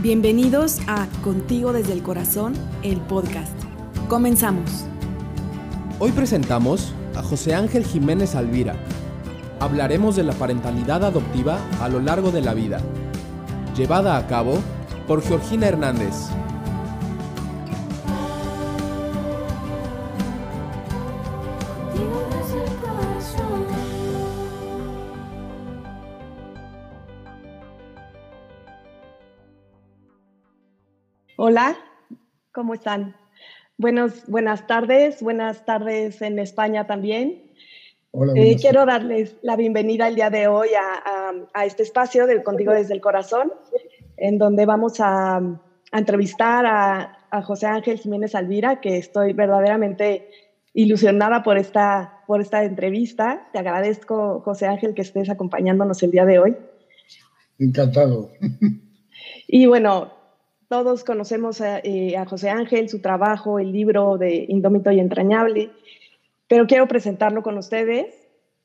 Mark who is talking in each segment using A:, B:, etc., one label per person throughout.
A: Bienvenidos a Contigo desde el Corazón, el podcast. Comenzamos.
B: Hoy presentamos a José Ángel Jiménez Alvira. Hablaremos de la parentalidad adoptiva a lo largo de la vida, llevada a cabo por Georgina Hernández.
C: Hola, ¿cómo están? Buenos, buenas tardes, buenas tardes en España también.
D: Hola,
C: Eh, quiero darles la bienvenida el día de hoy a, a- a este espacio de Contigo desde el Corazón, en donde vamos a, a entrevistar a, a José Ángel Jiménez Alvira, que estoy verdaderamente ilusionada por esta, por esta entrevista. Te agradezco, José Ángel, que estés acompañándonos el día de hoy.
D: Encantado.
C: Y bueno, todos conocemos a, eh, a José Ángel, su trabajo, el libro de Indómito y Entrañable, pero quiero presentarlo con ustedes.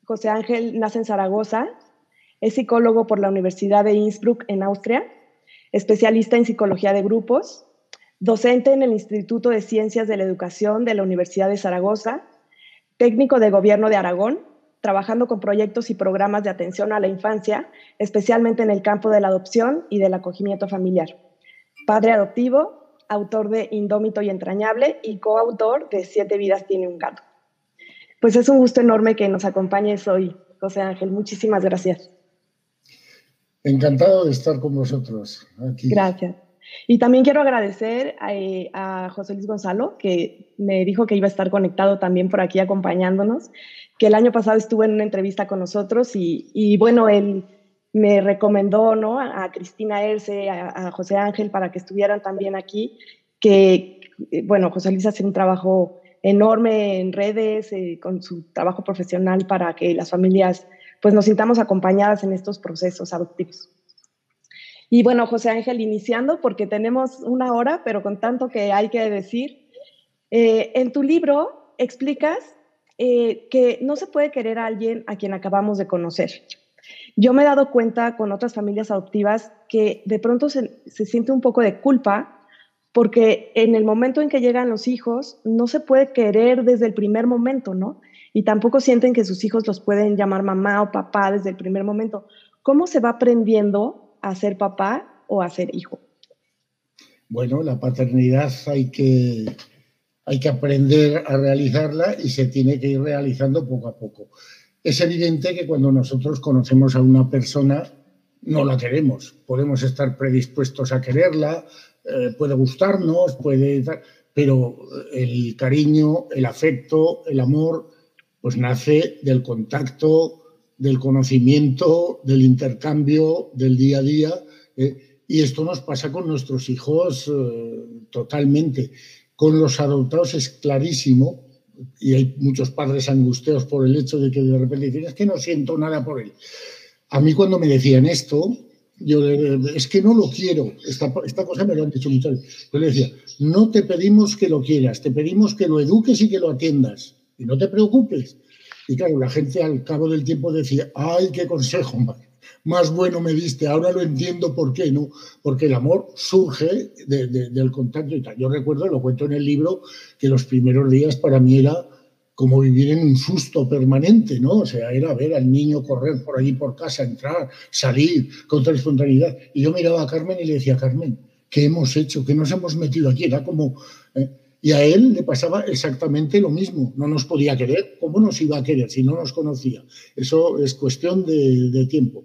C: José Ángel nace en Zaragoza, es psicólogo por la Universidad de Innsbruck en Austria, especialista en psicología de grupos, docente en el Instituto de Ciencias de la Educación de la Universidad de Zaragoza, técnico de gobierno de Aragón, trabajando con proyectos y programas de atención a la infancia, especialmente en el campo de la adopción y del acogimiento familiar. Padre adoptivo, autor de Indómito y Entrañable y coautor de Siete vidas tiene un gato. Pues es un gusto enorme que nos acompañes hoy, José Ángel. Muchísimas gracias.
D: Encantado de estar con vosotros aquí.
C: Gracias. Y también quiero agradecer a, eh, a José Luis Gonzalo, que me dijo que iba a estar conectado también por aquí acompañándonos, que el año pasado estuvo en una entrevista con nosotros y, y bueno, él me recomendó ¿no? a, Cristina Erce, a, a José Ángel, para que estuvieran también aquí, que, eh, bueno, José Luis hace un trabajo enorme en redes, eh, con su trabajo profesional para que las familias pues nos sintamos acompañadas en estos procesos adoptivos. Y bueno, José Ángel, iniciando, porque tenemos una hora, pero con tanto que hay que decir, eh, en tu libro explicas eh, que no se puede querer a alguien a quien acabamos de conocer. Yo me he dado cuenta con otras familias adoptivas que de pronto se, siente un poco de culpa porque en el momento en que llegan los hijos no se puede querer desde el primer momento, ¿no? Y tampoco sienten que sus hijos los pueden llamar mamá o papá desde el primer momento. ¿Cómo se va aprendiendo a ser papá o a ser hijo?
D: Bueno, la paternidad hay que, hay que aprender a realizarla y se tiene que ir realizando poco a poco. Es evidente que cuando nosotros conocemos a una persona, no la queremos. Podemos estar predispuestos a quererla, eh, puede gustarnos, puede... Pero el cariño, el afecto, el amor, pues nace del contacto, del conocimiento, del intercambio, del día a día. eh, y esto nos pasa con nuestros hijos eh, totalmente. Con los adoptados es clarísimo, y hay muchos padres angustiados por el hecho de que de repente dicen, es que no siento nada por él. A mí cuando me decían esto, yo es que no lo quiero, esta, esta cosa me lo han dicho muchas veces. Yo le decía, no te pedimos que lo quieras, te pedimos que lo eduques y que lo atiendas, y no te preocupes. Y claro, la gente al cabo del tiempo decía, ay, qué consejo más, más bueno me diste, ahora lo entiendo por qué, ¿no? Porque el amor surge de- de- del contacto y tal. Yo recuerdo, lo cuento en el libro, que los primeros días para mí era como vivir en un susto permanente, ¿no? O sea, era ver al niño correr por allí por casa, entrar, salir con toda espontaneidad. Y yo miraba a Carmen y le decía, Carmen, ¿qué hemos hecho? ¿Qué nos hemos metido aquí? Era como... ¿eh? Y a él le pasaba exactamente lo mismo. No nos podía querer. ¿Cómo nos iba a querer si no nos conocía? Eso es cuestión de tiempo.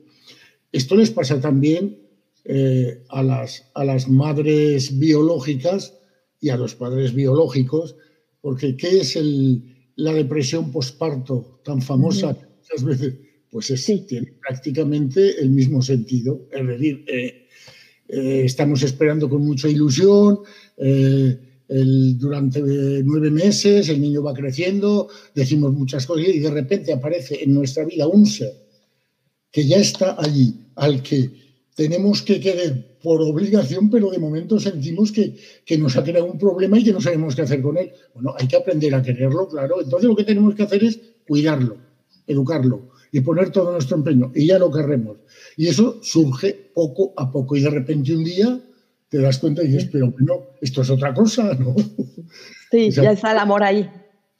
D: Esto les pasa también eh, a, las, a las madres biológicas y a los padres biológicos, porque ¿qué es el, la depresión posparto tan famosa muchas veces? Pues es-
C: Sí.
D: tiene prácticamente el mismo sentido. Es decir, eh, eh, estamos esperando con mucha ilusión. eh, el- durante nueve meses el niño va creciendo, decimos muchas cosas y de repente aparece en nuestra vida un ser que ya está allí, al que tenemos que querer por obligación, pero de momento sentimos que, que nos ha creado un problema y que no sabemos qué hacer con él. Bueno, hay que aprender a quererlo, claro. Entonces lo que tenemos que hacer es cuidarlo, educarlo y poner todo nuestro empeño. Y ya lo querremos. Y eso surge poco a poco. Y de repente un día te das cuenta y dices, pero bueno, esto es otra cosa, ¿no?
C: Sí, ya está el amor ahí.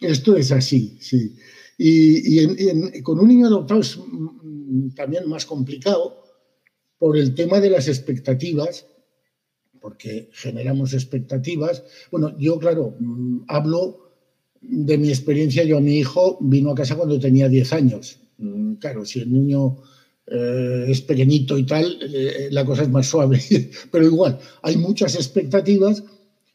D: Esto es así, sí. Y, con un niño adoptado es mm, también más complicado por el tema de las expectativas, porque generamos expectativas. Bueno, yo, claro, mm, hablo de mi experiencia. Yo a mi hijo vino a casa cuando tenía 10 años. Mm, claro, si el niño eh, es pequeñito y tal, eh, la cosa es más suave. Pero igual, hay muchas expectativas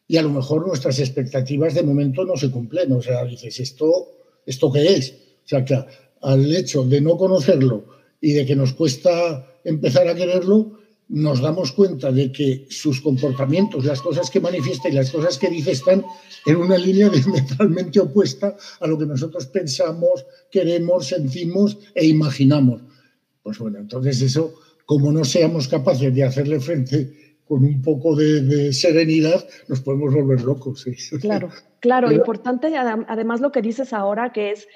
D: y a lo mejor nuestras expectativas de momento no se cumplen. O sea, dices, ¿esto, esto qué es? O sea, que al hecho de no conocerlo y de que nos cuesta empezar a quererlo, nos damos cuenta de que sus comportamientos, las cosas que manifiesta y las cosas que dice están en una línea diametralmente opuesta a lo que nosotros pensamos, queremos, sentimos e imaginamos. Pues bueno, entonces eso, como no seamos capaces de hacerle frente con un poco de, serenidad, nos podemos volver locos.
C: Claro, claro, importante además lo que dices ahora, que es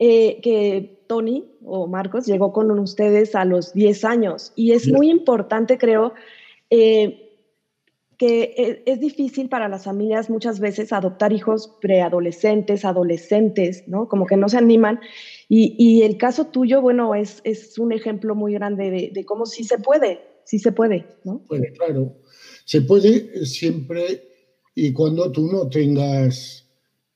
C: eh, que Tony o Marcos llegó con ustedes a los 10 años y es muy importante, creo, eh, que e, es, difícil para las familias muchas veces adoptar hijos preadolescentes, adolescentes, ¿no? Como que no se animan. Y, el caso tuyo, bueno, es, es un ejemplo muy grande de, cómo sí se puede, sí se puede, ¿no?
D: Pues claro, se puede siempre y cuando tú no tengas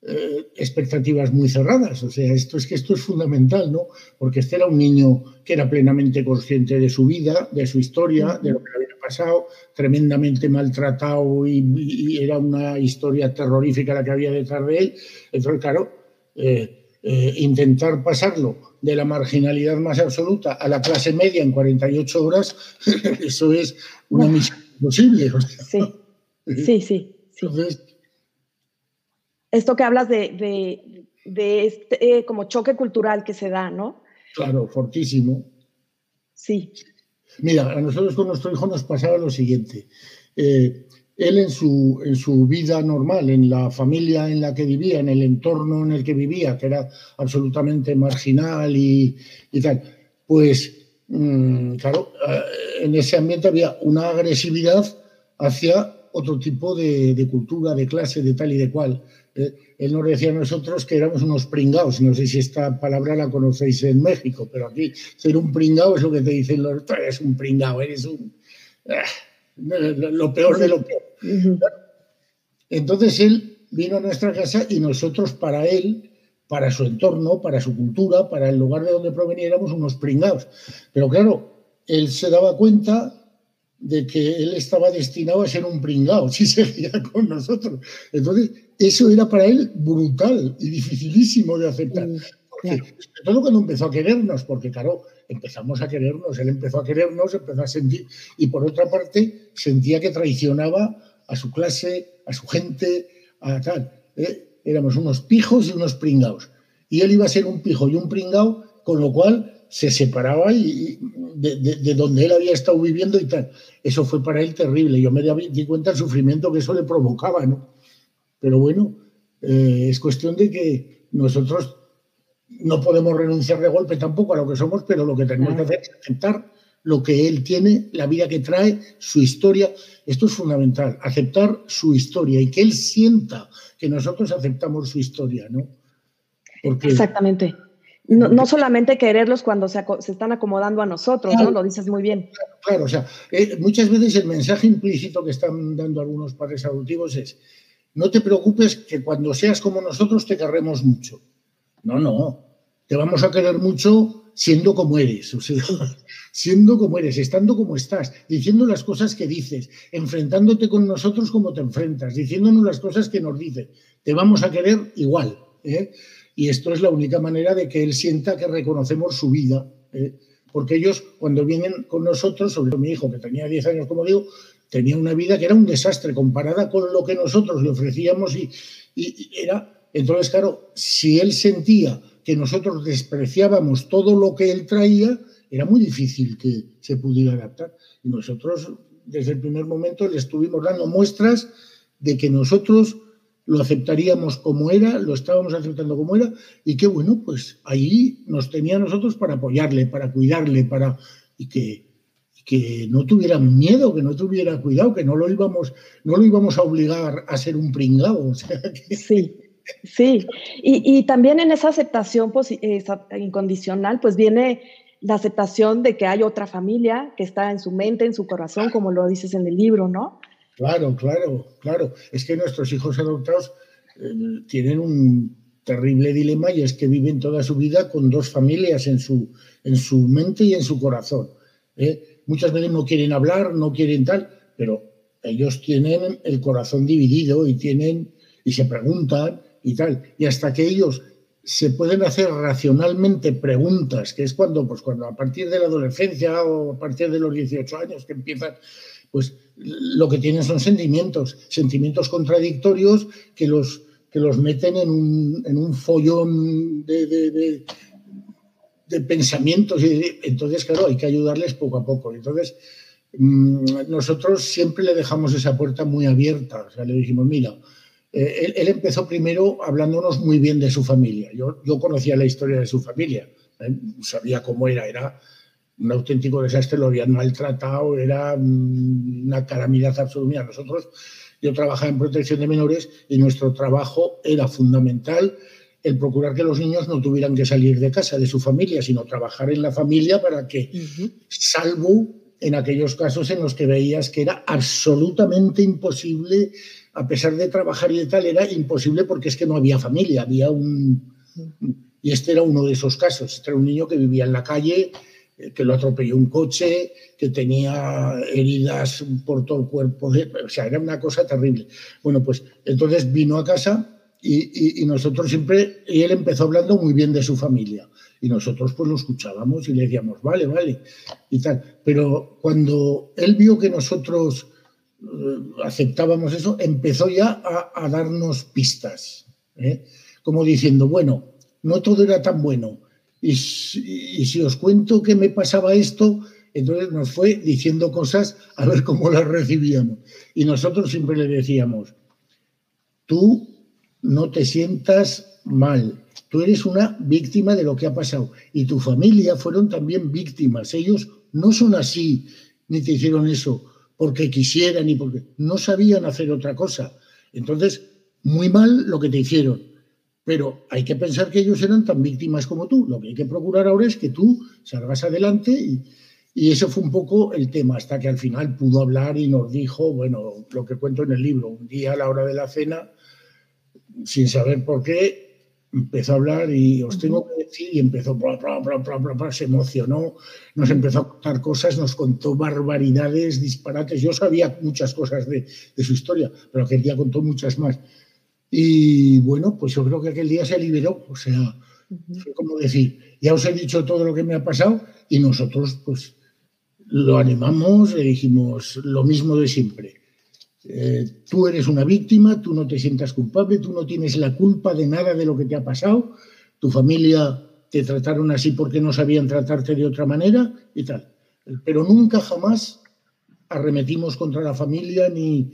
D: eh, expectativas muy cerradas. O sea, esto es que esto es fundamental, ¿no? Porque este era un niño que era plenamente consciente de su vida, de su historia, de lo que había pasado, tremendamente maltratado y, era una historia terrorífica la que había detrás de él. Entonces, claro, eh, eh, intentar pasarlo de la marginalidad más absoluta a la clase media en 48 horas, eso es una misión imposible.
C: sí, sí, sí. Entonces, esto que hablas de, este eh, como choque cultural que se da, ¿no?
D: Claro, fortísimo.
C: Sí.
D: Mira, a nosotros con nuestro hijo nos pasaba lo siguiente. Eh, él en su, en su vida normal, en la familia en la que vivía, en el entorno en el que vivía, que era absolutamente marginal y, tal, pues, claro, eh, en ese ambiente había una agresividad hacia otro tipo de, de, cultura, de clase, de tal y de cual. Eh, él nos decía a nosotros que éramos unos pringados. No sé si esta palabra la conocéis en México, pero aquí ser un pringao es lo que te dicen los. Eres un pringao, eres un. Ah, lo peor de lo peor. Entonces él vino a nuestra casa y nosotros para él, para su entorno, para su cultura, para el lugar de donde proveniéramos, unos pringados. Pero claro, él se daba cuenta de que él estaba destinado a ser un pringao si seguía con nosotros. Entonces, eso era para él brutal y dificilísimo de aceptar. sobre todo cuando empezó a querernos, porque claro, empezamos a querernos, él empezó a querernos, empezó a sentir, y por otra parte sentía que traicionaba a su clase, a su gente, a tal. ¿eh? Éramos unos pijos y unos pringaos. Y él iba a ser un pijo y un pringao, con lo cual se separaba y, de, donde él había estado viviendo y tal. Eso fue para él terrible. Yo me di cuenta del sufrimiento que eso le provocaba, ¿no? Pero bueno, eh, es cuestión de que nosotros no podemos renunciar de golpe tampoco a lo que somos, pero lo que tenemos que hacer es aceptar lo que él tiene, la vida que trae, su historia. Esto es fundamental, aceptar su historia y que él sienta que nosotros aceptamos su historia, ¿no?
C: Exactamente. No, solamente quererlos cuando se, están acomodando a nosotros, ¿no? Lo dices muy bien.
D: Claro, o sea, eh, muchas veces el mensaje implícito que están dando algunos padres adoptivos es, no te preocupes que cuando seas como nosotros te querremos mucho. No, no, te vamos a querer mucho siendo como eres, o sea, siendo como eres, estando como estás, diciendo las cosas que dices, enfrentándote con nosotros como te enfrentas, diciéndonos las cosas que nos dices. Te vamos a querer igual. ¿eh? Y esto es la única manera de que él sienta que reconocemos su vida. ¿eh? Porque ellos, cuando vienen con nosotros, sobre todo mi hijo, que tenía 10 años, como digo, tenía una vida que era un desastre comparada con lo que nosotros le ofrecíamos y, era... Entonces, claro, si él sentía que nosotros despreciábamos todo lo que él traía, era muy difícil que se pudiera adaptar. Y nosotros, desde el primer momento, le estuvimos dando muestras de que nosotros lo aceptaríamos como era, lo estábamos aceptando como era, y que bueno, pues ahí nos tenía nosotros para apoyarle, para cuidarle, para y que, que no tuvieran miedo, que no tuviera cuidado, que no lo íbamos, no lo íbamos a obligar a ser un pringado.
C: Sí, sí. Y, también en esa aceptación incondicional, pues viene la aceptación de que hay otra familia que está en su mente, en su corazón, como lo dices en el libro, ¿no?
D: Claro, claro, claro. Es que nuestros hijos adoptados eh, tienen un terrible dilema y es que viven toda su vida con dos familias en su, en su mente y en su corazón. ¿eh? muchas veces no quieren hablar, no quieren tal, pero ellos tienen el corazón dividido y tienen y se preguntan y hasta que ellos se pueden hacer racionalmente preguntas, que es cuando, pues cuando a partir de la adolescencia o a partir de los 18 años que empiezan, pues lo que tienen son sentimientos, sentimientos contradictorios que los, que los meten en un, en un follón de, de pensamientos. Y entonces, claro, hay que ayudarles poco a poco. Entonces, mm, nosotros siempre le dejamos esa puerta muy abierta. O sea, le dijimos, mira, eh, él, empezó primero hablándonos muy bien de su familia. Yo, yo conocía la historia de su familia, ¿eh? sabía cómo era, era un auténtico desastre, lo habían maltratado, era mm, una calamidad absoluta. Nosotros, yo trabajaba en protección de menores y nuestro trabajo era fundamental el procurar que los niños no tuvieran que salir de casa, de su familia, sino trabajar en la familia para que, salvo en aquellos casos en los que veías que era absolutamente imposible, a pesar de trabajar y de tal, era imposible porque es que no había familia, había un... Y este era uno de esos casos. Este era un niño que vivía en la calle, eh, que lo atropelló un coche, que tenía heridas por todo el cuerpo. o sea, era una cosa terrible. Bueno, pues entonces vino a casa y, nosotros siempre, y él empezó hablando muy bien de su familia. Y nosotros pues lo escuchábamos y le decíamos, vale, vale, y tal. Pero cuando él vio que nosotros aceptábamos eso, empezó ya a, darnos pistas, ¿eh? como diciendo, bueno, no todo era tan bueno. Y, y, si os cuento que me pasaba esto, entonces nos fue diciendo cosas a ver cómo las recibíamos. Y nosotros siempre le decíamos, tú no te sientas mal. Tú eres una víctima de lo que ha pasado. Y tu familia fueron también víctimas. Ellos no son así, ni te hicieron eso porque quisieran ni porque no sabían hacer otra cosa. Entonces, muy mal lo que te hicieron. Pero hay que pensar que ellos eran tan víctimas como tú. Lo que hay que procurar ahora es que tú salgas adelante y, y eso fue un poco el tema, hasta que al final pudo hablar y nos dijo, bueno, lo que cuento en el libro, un día a la hora de la cena, sin saber por qué, empezó a hablar y os tengo que decir, y empezó, bla, se emocionó, nos empezó a contar cosas, nos contó barbaridades, disparates. Yo sabía muchas cosas de, su historia, pero aquel día contó muchas más. Y bueno, pues yo creo que aquel día se liberó, o sea, fue como decir, ya os he dicho todo lo que me ha pasado y nosotros pues lo animamos, le dijimos lo mismo de siempre eh, tú eres una víctima, tú no te sientas culpable, tú no tienes la culpa de nada de lo que te ha pasado, tu familia te trataron así porque no sabían tratarte de otra manera y tal. Pero nunca jamás arremetimos contra la familia ni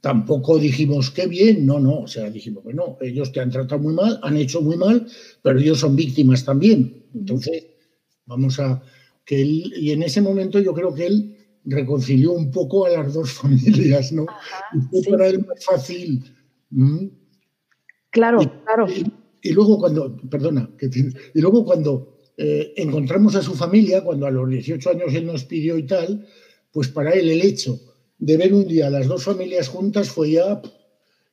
D: tampoco dijimos qué bien, no, no, o sea, dijimos, bueno, ellos te han tratado muy mal, han hecho muy mal, pero ellos son víctimas también. Entonces, vamos a que él, y en ese momento yo creo que él reconcilió un poco a las dos familias, ¿no? y fue para él más fácil.
C: Claro, claro.
D: Y, luego cuando, perdona, y luego cuando eh, encontramos a su familia, cuando a los 18 años él nos pidió y tal, pues para él el hecho de ver un día las dos familias juntas fue ya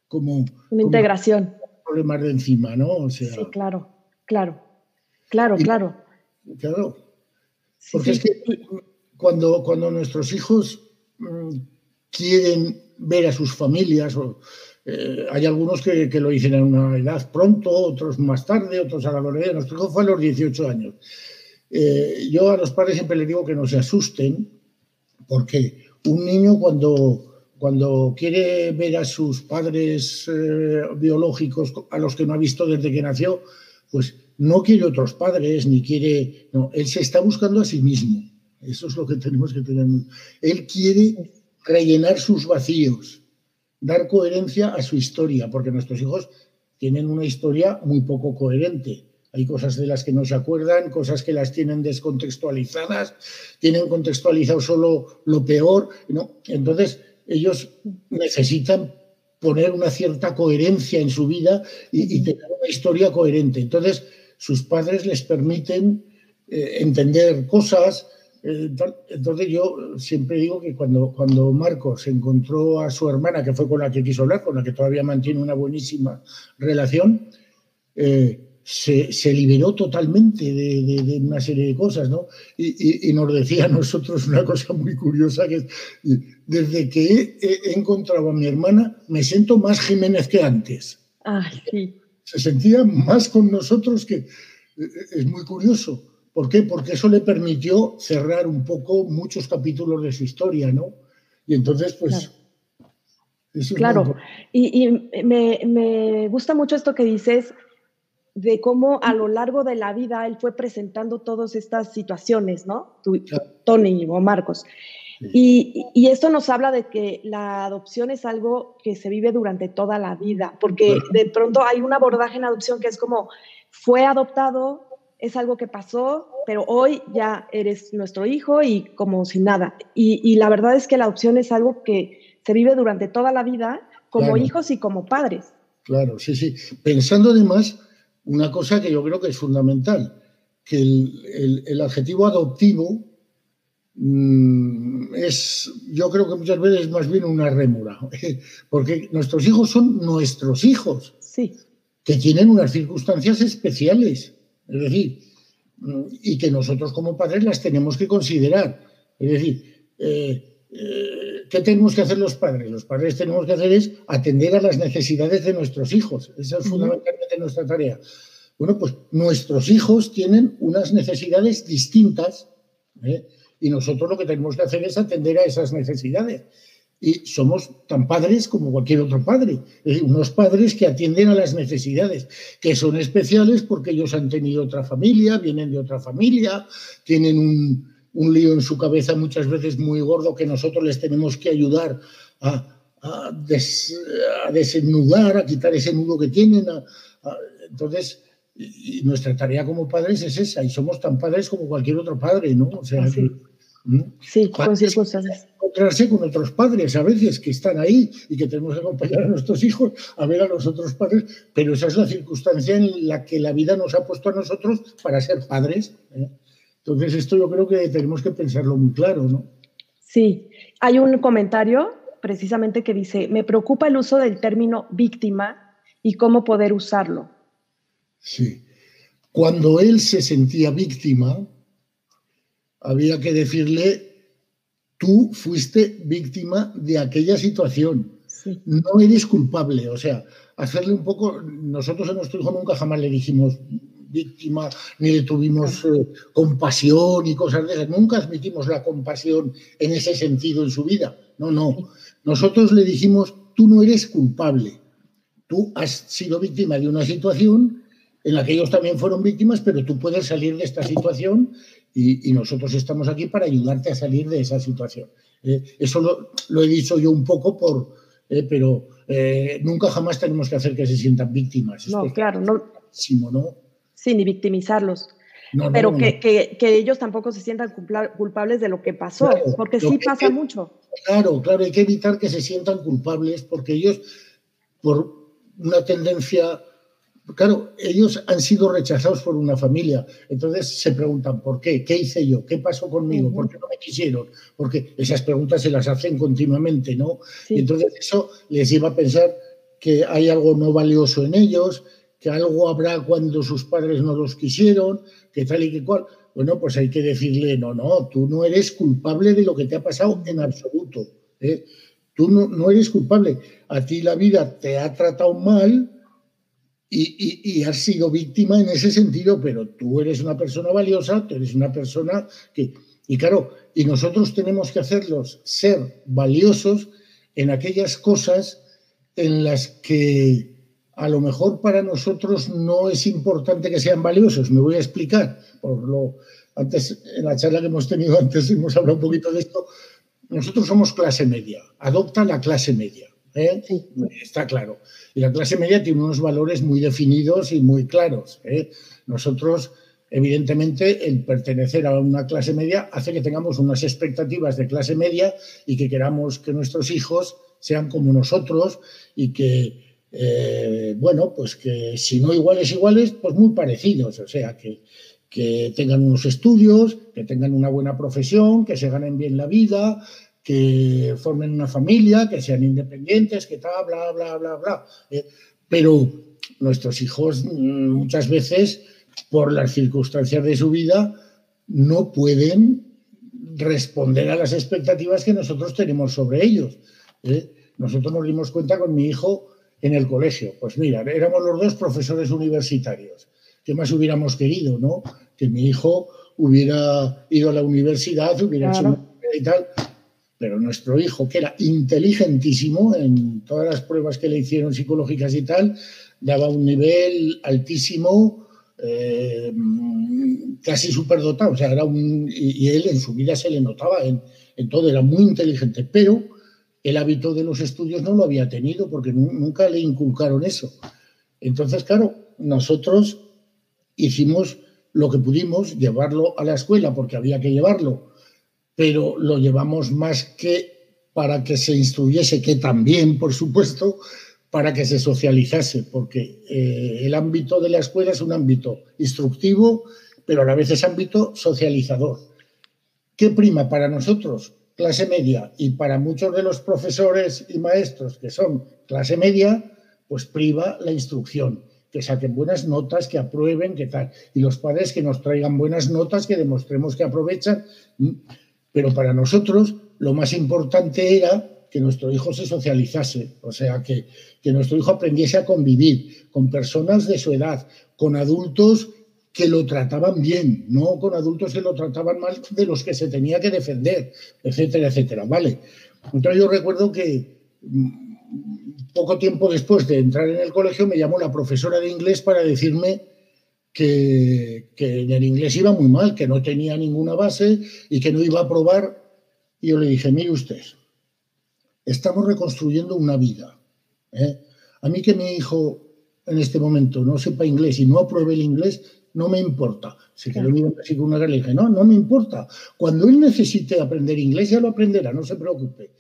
D: como...
C: Una integración.
D: Problemas de encima, ¿no?
C: sí, claro, claro, claro, claro.
D: Claro. Porque es que cuando, nuestros hijos mm, quieren ver a sus familias, eh, hay algunos que, lo dicen en una edad pronto, otros más tarde, otros a la adolescencia. Nuestro hijo fue a los 18 años. Eh, yo a los padres siempre les digo que no se asusten, porque un niño cuando, quiere ver a sus padres eh, biológicos, a los que no ha visto desde que nació, pues no quiere otros padres, ni quiere, él se está buscando a sí mismo. Eso es lo que tenemos que tener. Él quiere rellenar sus vacíos, dar coherencia a su historia, porque nuestros hijos tienen una historia muy poco coherente. Hay cosas de las que no se acuerdan, cosas que las tienen descontextualizadas, tienen contextualizado solo lo peor. ¿no? Entonces, ellos necesitan poner una cierta coherencia en su vida y, tener una historia coherente. Entonces, sus padres les permiten eh, entender cosas. Eh, entonces, yo siempre digo que cuando, cuando Marcos encontró a su hermana, que fue con la que quiso hablar, con la que todavía mantiene una buenísima relación, eh, se, liberó totalmente de, una serie de cosas, ¿no? Y, nos decía a nosotros una cosa muy curiosa, que desde que he, encontrado a mi hermana, me siento más Jiménez que antes.
C: sí.
D: Se sentía más con nosotros que... E, e, es muy curioso. ¿Por qué? Porque eso le permitió cerrar un poco muchos capítulos de su historia, ¿no? Y entonces, pues...
C: Claro, y, me, me gusta mucho esto que dices, de cómo a lo largo de la vida él fue presentando todas estas situaciones, ¿no? Tony o Marcos. Y, esto nos habla de que la adopción es algo que se vive durante toda la vida, porque de pronto hay un abordaje en adopción que es como, fue adoptado, es algo que pasó, pero hoy ya eres nuestro hijo y como sin nada. Y, la verdad es que la adopción es algo que se vive durante toda la vida como hijos y como padres.
D: Claro, sí, sí. Pensando además una cosa que yo creo que es fundamental, que el, adjetivo adoptivo mm, es, yo creo que muchas veces es más bien una rémora, porque nuestros hijos son nuestros hijos,
C: sí.
D: que tienen unas circunstancias especiales, es decir, y que nosotros como padres las tenemos que considerar. Es decir, eh, eh, ¿qué tenemos que hacer los padres? Los padres tenemos que hacer es atender a las necesidades de nuestros hijos. Esa es fundamentalmente nuestra tarea. Bueno, pues nuestros hijos tienen unas necesidades distintas ¿eh? y nosotros lo que tenemos que hacer es atender a esas necesidades. Y somos tan padres como cualquier otro padre. unos padres que atienden a las necesidades, que son especiales porque ellos han tenido otra familia, vienen de otra familia, tienen un, un lío en su cabeza muchas veces muy gordo que nosotros les tenemos que ayudar a, a, desenudar, a quitar ese nudo que tienen. entonces, y, nuestra tarea como padres es esa, y somos tan padres como cualquier otro padre, ¿no? O sea,
C: sí, sí con circunstancias.
D: Encontrarse con otros padres a veces que están ahí y que tenemos que acompañar a nuestros hijos a ver a los otros padres, pero esa es la circunstancia en la que la vida nos ha puesto a nosotros para ser padres. ¿eh? Entonces, esto yo creo que tenemos que pensarlo muy claro, ¿no?
C: Sí, hay un comentario precisamente que dice, me preocupa el uso del término víctima y cómo poder usarlo.
D: Sí, cuando él se sentía víctima, había que decirle, tú fuiste víctima de aquella situación, no eres culpable, o sea, hacerle un poco, nosotros a nuestro hijo nunca jamás le dijimos, víctima, ni le tuvimos eh, compasión y cosas de esas. Nunca admitimos la compasión en ese sentido en su vida. No, no. Nosotros le dijimos, tú no eres culpable. Tú has sido víctima de una situación en la que ellos también fueron víctimas, pero tú puedes salir de esta situación y, nosotros estamos aquí para ayudarte a salir de esa situación. Eh, eso lo, he dicho yo un poco por, eh, pero nunca jamás tenemos que hacer que se sientan víctimas.
C: No, claro, no.
D: ¿no?
C: Sí, ni victimizarlos. pero que, ellos tampoco se sientan culpables de lo que pasó, porque sí pasa mucho.
D: Claro, claro, hay que evitar que se sientan culpables porque ellos, por una tendencia, claro, ellos han sido rechazados por una familia, entonces se preguntan, ¿por qué? ¿Qué hice yo? ¿Qué pasó conmigo? ¿Por qué no me quisieron? Porque esas preguntas se las hacen continuamente, ¿no? Y entonces eso les lleva a pensar que hay algo no valioso en ellos, que algo habrá cuando sus padres no los quisieron, que tal y que cual. Bueno, pues hay que decirle, no, no, tú no eres culpable de lo que te ha pasado en absoluto. ¿eh? Tú no, eres culpable. A ti la vida te ha tratado mal y, has sido víctima en ese sentido, pero tú eres una persona valiosa, tú eres una persona que... Y claro, y nosotros tenemos que hacerlos ser valiosos en aquellas cosas en las que a lo mejor para nosotros no es importante que sean valiosos. Me voy a explicar. Por lo, antes, en la charla que hemos tenido antes hemos hablado un poquito de esto. Nosotros somos clase media. Adopta la clase media. ¿Eh? Está claro. Y la clase media tiene unos valores muy definidos y muy claros. ¿eh? Nosotros, evidentemente, el pertenecer a una clase media hace que tengamos unas expectativas de clase media y que queramos que nuestros hijos sean como nosotros y que, eh, bueno, pues que si no iguales, iguales, pues muy parecidos. O sea, que, que tengan unos estudios, que tengan una buena profesión, que se ganen bien la vida, que formen una familia, que sean independientes, que tal, bla, bla, bla, bla. Eh, pero nuestros hijos mm, muchas veces, por las circunstancias de su vida, no pueden responder a las expectativas que nosotros tenemos sobre ellos. ¿eh? Nosotros nos dimos cuenta con mi hijo en el colegio. Pues mira, éramos los dos profesores universitarios. ¿Qué más hubiéramos querido, no? Que mi hijo hubiera ido a la universidad, hubiera hecho una y tal pero nuestro hijo, que era inteligentísimo en todas las pruebas que le hicieron psicológicas y tal, daba un nivel altísimo, eh, casi superdotado. O sea, era un, y, él en su vida se le notaba en, en, todo, era muy inteligente, pero el hábito de los estudios no lo había tenido porque nunca le inculcaron eso. Entonces, claro, nosotros hicimos lo que pudimos, llevarlo a la escuela porque había que llevarlo pero lo llevamos más que para que se instruyese, que también, por supuesto, para que se socializase, porque eh, el ámbito de la escuela es un ámbito instructivo, pero a la vez es ámbito socializador. ¿Qué prima para nosotros? Clase media y para muchos de los profesores y maestros que son clase media, pues priva la instrucción, que saquen buenas notas, que aprueben, que tal. Y los padres que nos traigan buenas notas, que demostremos que aprovechan. Pero para nosotros lo más importante era que nuestro hijo se socializase, o sea, que, que nuestro hijo aprendiese a convivir con personas de su edad, con adultos que lo trataban bien, no con adultos que lo trataban mal de los que se tenía que defender, etcétera, etcétera. Vale. Entonces yo recuerdo que mm, poco tiempo después de entrar en el colegio me llamó la profesora de inglés para decirme que, en el inglés iba muy mal, que no tenía ninguna base y que no iba a probar. Y yo le dije, mire usted, estamos reconstruyendo una vida. ¿eh? A mí que mi hijo en este momento no sepa inglés y no apruebe el inglés, no me importa. Se quedó mirando así con una cara y dije, no, no me importa. Cuando él necesite aprender inglés ya lo aprenderá, no se preocupe.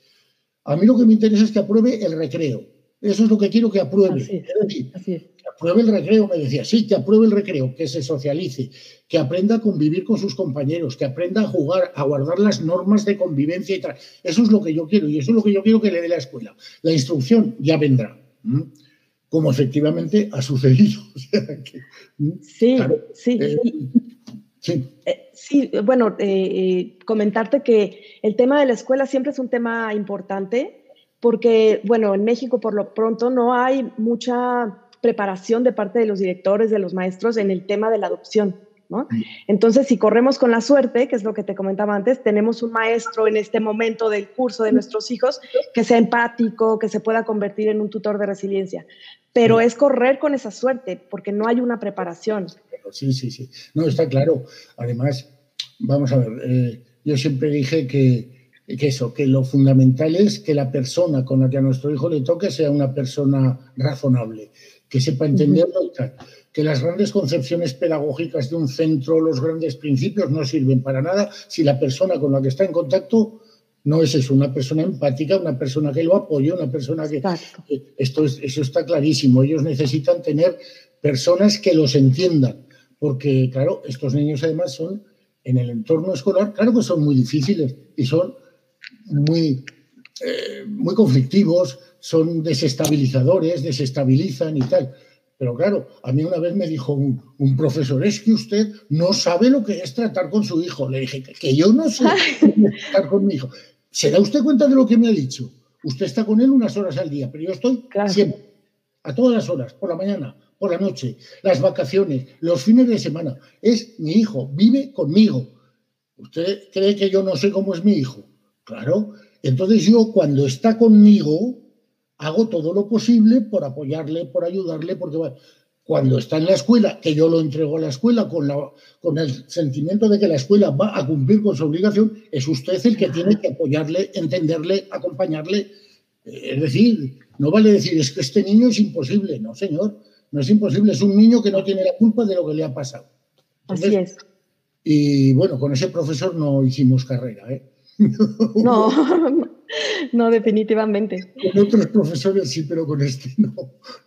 D: A mí lo que me interesa es que apruebe el recreo. Eso es lo que quiero que apruebe. Que apruebe el recreo, me decía, sí, que apruebe el recreo, que se socialice, que aprenda a convivir con sus compañeros, que aprenda a jugar, a guardar las normas de convivencia y tal. Eso es lo que yo quiero y eso es lo que yo quiero que le dé la escuela. La instrucción ya vendrá. Como efectivamente ha sucedido.
C: sí, sí, eh, sí. Eh, sí. bueno, eh, comentarte que el tema de la escuela siempre es un tema importante porque, bueno, en México por lo pronto no hay mucha preparación de parte de los directores, de los maestros en el tema de la adopción. ¿no? Entonces, si corremos con la suerte, que es lo que te comentaba antes, tenemos un maestro en este momento del curso de nuestros hijos que sea empático, que se pueda convertir en un tutor de resiliencia. Pero es correr con esa suerte, porque no hay una preparación.
D: Sí, sí, sí. No, está claro. Además, vamos a ver, eh, yo siempre dije que que eso, que lo fundamental es que la persona con la que a nuestro hijo le toque sea una persona razonable, que sepa entenderlo. Que las grandes concepciones pedagógicas de un centro, los grandes principios no sirven para nada si la persona con la que está en contacto no es eso, una persona empática, una persona que lo apoya, una persona que... Esto eso está clarísimo. Ellos necesitan tener personas que los entiendan, porque, claro, estos niños además son en el entorno escolar, claro que son muy difíciles y son muy, eh, muy conflictivos, son desestabilizadores, desestabilizan y tal. Pero claro, a mí una vez me dijo un, profesor, es que usted no sabe lo que es tratar con su hijo. Le dije, que, yo no sé tratar con mi hijo. ¿Se da usted cuenta de lo que me ha dicho? Usted está con él unas horas al día, pero yo estoy siempre, a todas las horas, por la mañana, por la noche, las vacaciones, los fines de semana. Es mi hijo, vive conmigo. ¿Usted cree que yo no sé cómo es mi hijo? Claro. Entonces yo cuando está conmigo hago todo lo posible por apoyarle, por ayudarle, porque cuando está en la escuela, que yo lo entrego a la escuela con, la, con el sentimiento de que la escuela va a cumplir con su obligación, es usted el que tiene que apoyarle, entenderle, acompañarle Es decir, no vale decir, es que este niño es imposible. No, señor, no es imposible. Es un niño que no tiene la culpa de lo que le ha pasado.
C: Así es.
D: Y bueno, con ese profesor no hicimos carrera, ¿eh?
C: No, no, definitivamente.
D: Con otros profesores sí, pero con este no,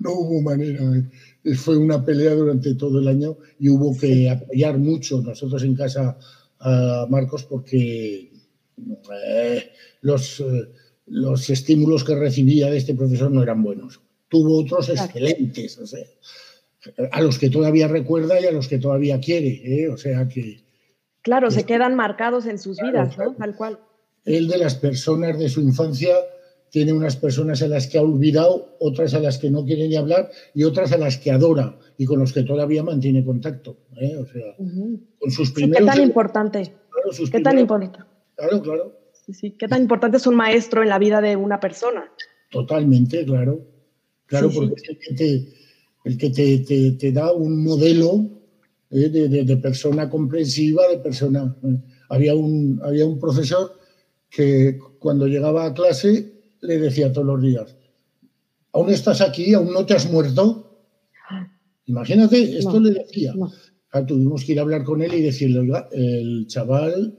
D: no hubo manera. ¿eh? Fue una pelea durante todo el año y hubo que apoyar mucho nosotros en casa a Marcos porque eh, los, eh, los estímulos que recibía de este profesor no eran buenos. Tuvo otros excelentes, o sea, a los que todavía recuerda y a los que todavía quiere, o sea que
C: Claro, se quedan marcados en sus vidas, ¿no? Tal cual.
D: Él de las personas de su infancia tiene unas personas a las que ha olvidado, otras a las que no quiere ni hablar y otras a las que adora y con los que todavía mantiene contacto. ¿eh? O sea, con sus primeros.
C: ¿Qué tan importante? ¿Qué tan importante?
D: Claro, claro.
C: Sí, ¿Qué tan importante es un maestro en la vida de una persona?
D: Totalmente, claro. Claro, porque es el que, te, el que te, te da un modelo ¿eh? de, persona comprensiva, de persona... ¿eh? Había, un, había un profesor que cuando llegaba a clase le decía todos los días, ¿aún estás aquí? ¿Aún no te has muerto? Imagínate, esto le decía. tuvimos que ir a hablar con él y decirle, oiga, el chaval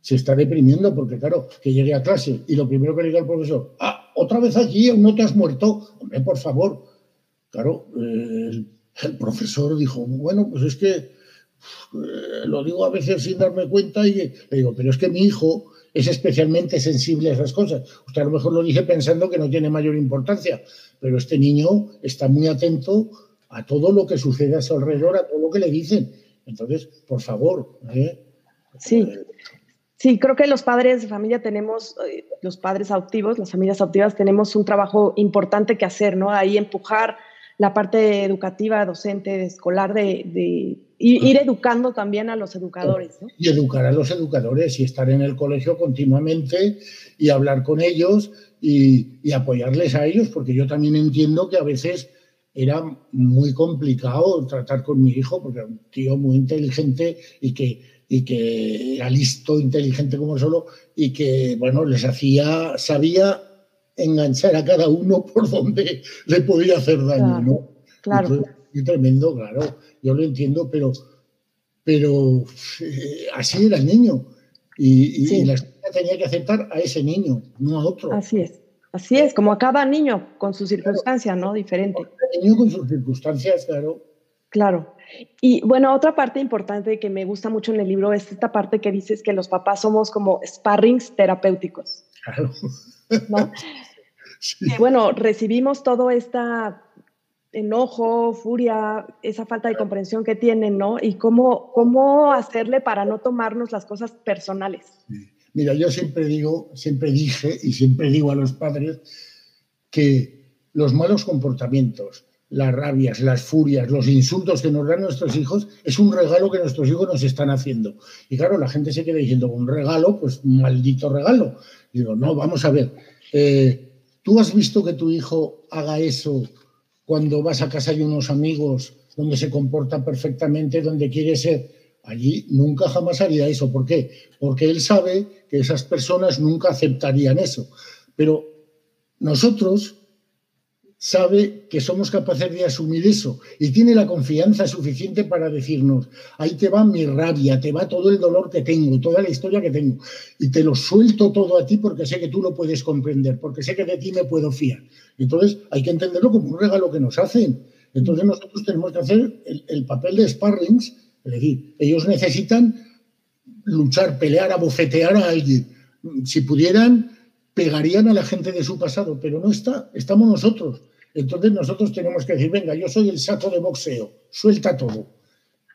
D: se está deprimiendo porque, claro, que llegue a clase y lo primero que le diga el profesor, ah, otra vez aquí, aún no te has muerto. Hombre, por favor. Claro, el, el profesor dijo, bueno, pues es que eh, lo digo a veces sin darme cuenta y le digo, pero es que mi hijo es especialmente sensible a esas cosas. Usted a lo mejor lo dice pensando que no tiene mayor importancia, pero este niño está muy atento a todo lo que sucede a su alrededor, a todo lo que le dicen. Entonces, por favor. ¿eh?
C: Sí. Eh, sí, creo que los padres de familia tenemos, los padres adoptivos, las familias adoptivas, tenemos un trabajo importante que hacer, ¿no? Ahí empujar la parte educativa, docente, escolar, de, ir, educando también a los educadores.
D: Y educar a los educadores y estar en el colegio continuamente y hablar con ellos y, apoyarles a ellos, porque yo también entiendo que a veces era muy complicado tratar con mi hijo, porque era un tío muy inteligente y que, y que era listo, inteligente como solo, y que, bueno, les hacía, sabía enganchar a cada uno por donde le podía hacer daño, ¿no?
C: Claro.
D: Y tremendo, claro, yo lo entiendo, pero, pero eh, así era el niño. Y, la escuela tenía que aceptar a ese niño, no a otro.
C: Así es. Así es, como a cada niño con sus circunstancias, ¿no? Diferente.
D: Cada niño con sus circunstancias, claro.
C: Claro. Y bueno, otra parte importante que me gusta mucho en el libro es esta parte que dices que los papás somos como sparrings terapéuticos. Claro. bueno, recibimos todo esta enojo, furia, esa falta de comprensión que tienen, ¿no? Y cómo, cómo hacerle para no tomarnos las cosas personales.
D: Mira, yo siempre digo, siempre dije y siempre digo a los padres que los malos comportamientos, las rabias, las furias, los insultos que nos dan nuestros hijos es un regalo que nuestros hijos nos están haciendo. Y claro, la gente se queda diciendo, un regalo, pues maldito regalo. Digo, no, vamos a ver. Eh, ¿Tú has visto que tu hijo haga eso cuando vas a casa de unos amigos donde se comporta perfectamente, donde quiere ser? Allí nunca jamás haría eso. ¿Por qué? Porque él sabe que esas personas nunca aceptarían eso. Pero nosotros sabe que somos capaces de asumir eso y tiene la confianza suficiente para decirnos, ahí te va mi rabia, te va todo el dolor que tengo, toda la historia que tengo, y te lo suelto todo a ti porque sé que tú lo puedes comprender, porque sé que de ti me puedo fiar. Entonces hay que entenderlo como un regalo que nos hacen. Entonces nosotros tenemos que hacer el, papel de sparrings, es decir, ellos necesitan luchar, pelear, abofetear a alguien. Si pudieran, pegarían a la gente de su pasado, pero no está, estamos nosotros. Entonces nosotros tenemos que decir, venga, yo soy el saco de boxeo, suelta todo.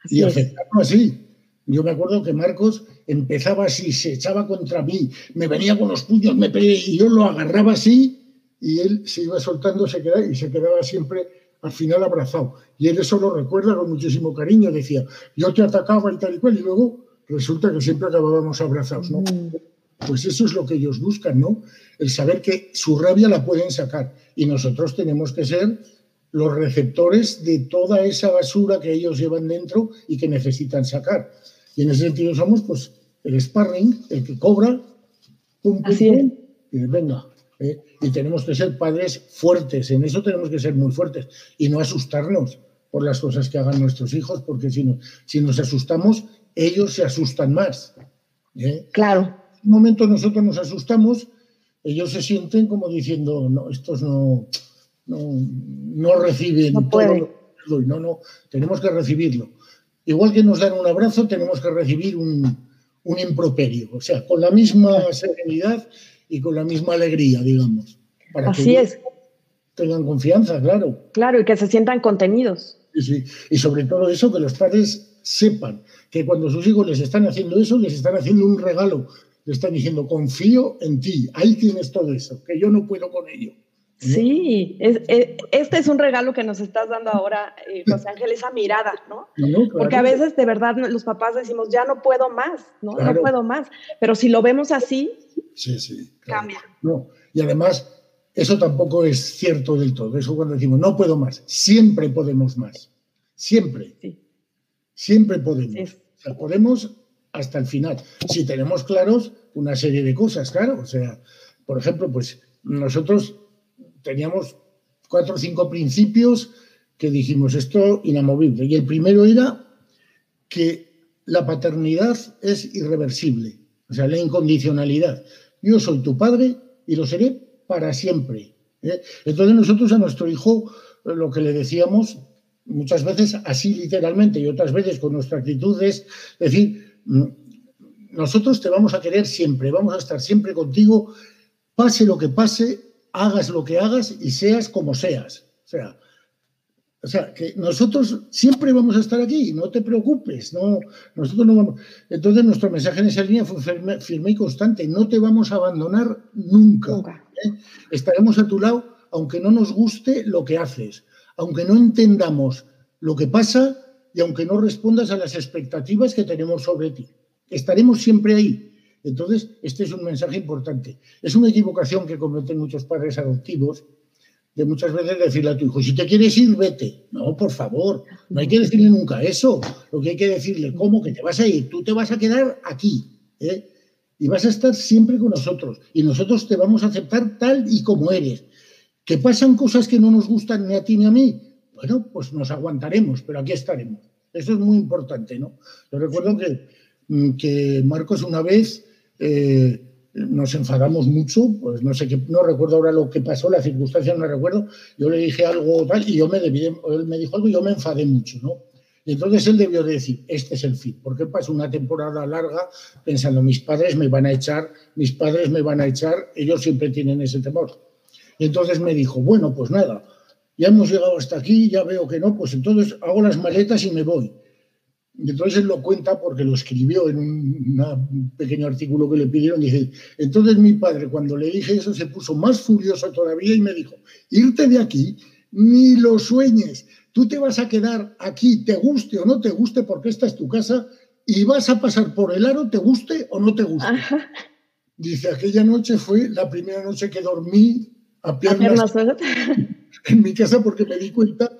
D: y aceptarlo así. Yo me acuerdo que Marcos empezaba así, se echaba contra mí, me venía con los puños, me y yo lo agarraba así y él se iba soltando se quedaba, y se quedaba siempre al final abrazado. Y él eso lo recuerda con muchísimo cariño, decía, yo te atacaba y tal y cual, y luego resulta que siempre acabábamos abrazados, ¿no? Mm. Pues eso es lo que ellos buscan, ¿no? El saber que su rabia la pueden sacar y nosotros tenemos que ser los receptores de toda esa basura que ellos llevan dentro y que necesitan sacar. Y en ese sentido somos pues el sparring, el que cobra,
C: pum, Así es.
D: y venga, ¿eh? Y tenemos que ser padres fuertes, en eso tenemos que ser muy fuertes y no asustarnos por las cosas que hagan nuestros hijos, porque si, no, si nos asustamos, ellos se asustan más.
C: ¿eh? Claro.
D: Momento nosotros nos asustamos, ellos se sienten como diciendo, no, estos no, no, reciben
C: no todo
D: no, no, tenemos que recibirlo. Igual que nos dan un abrazo, tenemos que recibir un, un improperio, o sea, con la misma serenidad y con la misma alegría, digamos.
C: Para Así es.
D: Tengan confianza, claro.
C: Claro, y que se sientan contenidos.
D: Sí, sí. Y sobre todo eso, que los padres sepan que cuando sus hijos les están haciendo eso, les están haciendo un regalo. Están diciendo, confío en ti, ahí tienes todo eso, que yo no puedo con ello.
C: Sí, este es un regalo que nos estás dando ahora, eh, José Ángel, esa mirada, ¿no? Porque a veces de verdad los papás decimos, ya no puedo más, ¿no? No puedo más. Pero si lo vemos así,
D: sí, sí,
C: cambia.
D: No. Y además, eso tampoco es cierto del todo. Eso cuando decimos, no puedo más, siempre podemos más. Siempre. Siempre podemos. O sea, podemos hasta el final. Si tenemos claros una serie de cosas, claro. O sea, por ejemplo, pues nosotros teníamos cuatro o cinco principios que dijimos esto inamovible. Y el primero era que la paternidad es irreversible, o sea, la incondicionalidad. Yo soy tu padre y lo seré para siempre. ¿eh? Entonces nosotros a nuestro hijo lo que le decíamos muchas veces así literalmente y otras veces con nuestra actitud es decir, mm, nosotros te vamos a querer siempre, vamos a estar siempre contigo, pase lo que pase, hagas lo que hagas y seas como seas. O sea, o sea, que nosotros siempre vamos a estar aquí, no te preocupes, no, nosotros no vamos. Entonces nuestro mensaje en esa línea fue firme, y constante, no te vamos a abandonar nunca. ¿eh? Estaremos a tu lado aunque no nos guste lo que haces, aunque no entendamos lo que pasa y aunque no respondas a las expectativas que tenemos sobre ti. Estaremos siempre ahí, entonces, este es un mensaje importante. Es una equivocación que cometen muchos padres adoptivos de muchas veces decirle a tu hijo, si te quieres ir, vete. No, por favor, no hay que decirle nunca eso. Lo que hay que decirle, ¿cómo que te vas a ir? Tú te vas a quedar aquí. ¿eh? Y vas a estar siempre con nosotros. Y nosotros te vamos a aceptar tal y como eres. ¿Que pasan cosas que no nos gustan ni a ti ni a mí? Bueno, pues nos aguantaremos, pero aquí estaremos. Eso es muy importante, ¿no? Yo recuerdo que, que Marcos una vez eh, nos enfadamos mucho, pues no sé qué, no recuerdo ahora lo que pasó, la circunstancia no recuerdo, yo le dije algo tal y yo me debí, él me dijo algo y yo me enfadé mucho, ¿no? Y entonces él debió decir, este es el fin, porque pasó una temporada larga pensando, mis padres me van a echar, mis padres me van a echar, ellos siempre tienen ese temor. Y entonces me dijo, bueno, pues nada, ya hemos llegado hasta aquí, ya veo que no, pues entonces hago las maletas y me voy. Y entonces lo cuenta porque lo escribió en un pequeño artículo que le pidieron. Dice, entonces mi padre cuando le dije eso se puso más furioso todavía y me dijo, irte de aquí, ni lo sueñes, tú te vas a quedar aquí, te guste o no te guste, porque esta es tu casa y vas a pasar por el aro, te guste o no te guste. Dice, aquella noche fue la primera noche que dormí a piernas en mi casa porque me di cuenta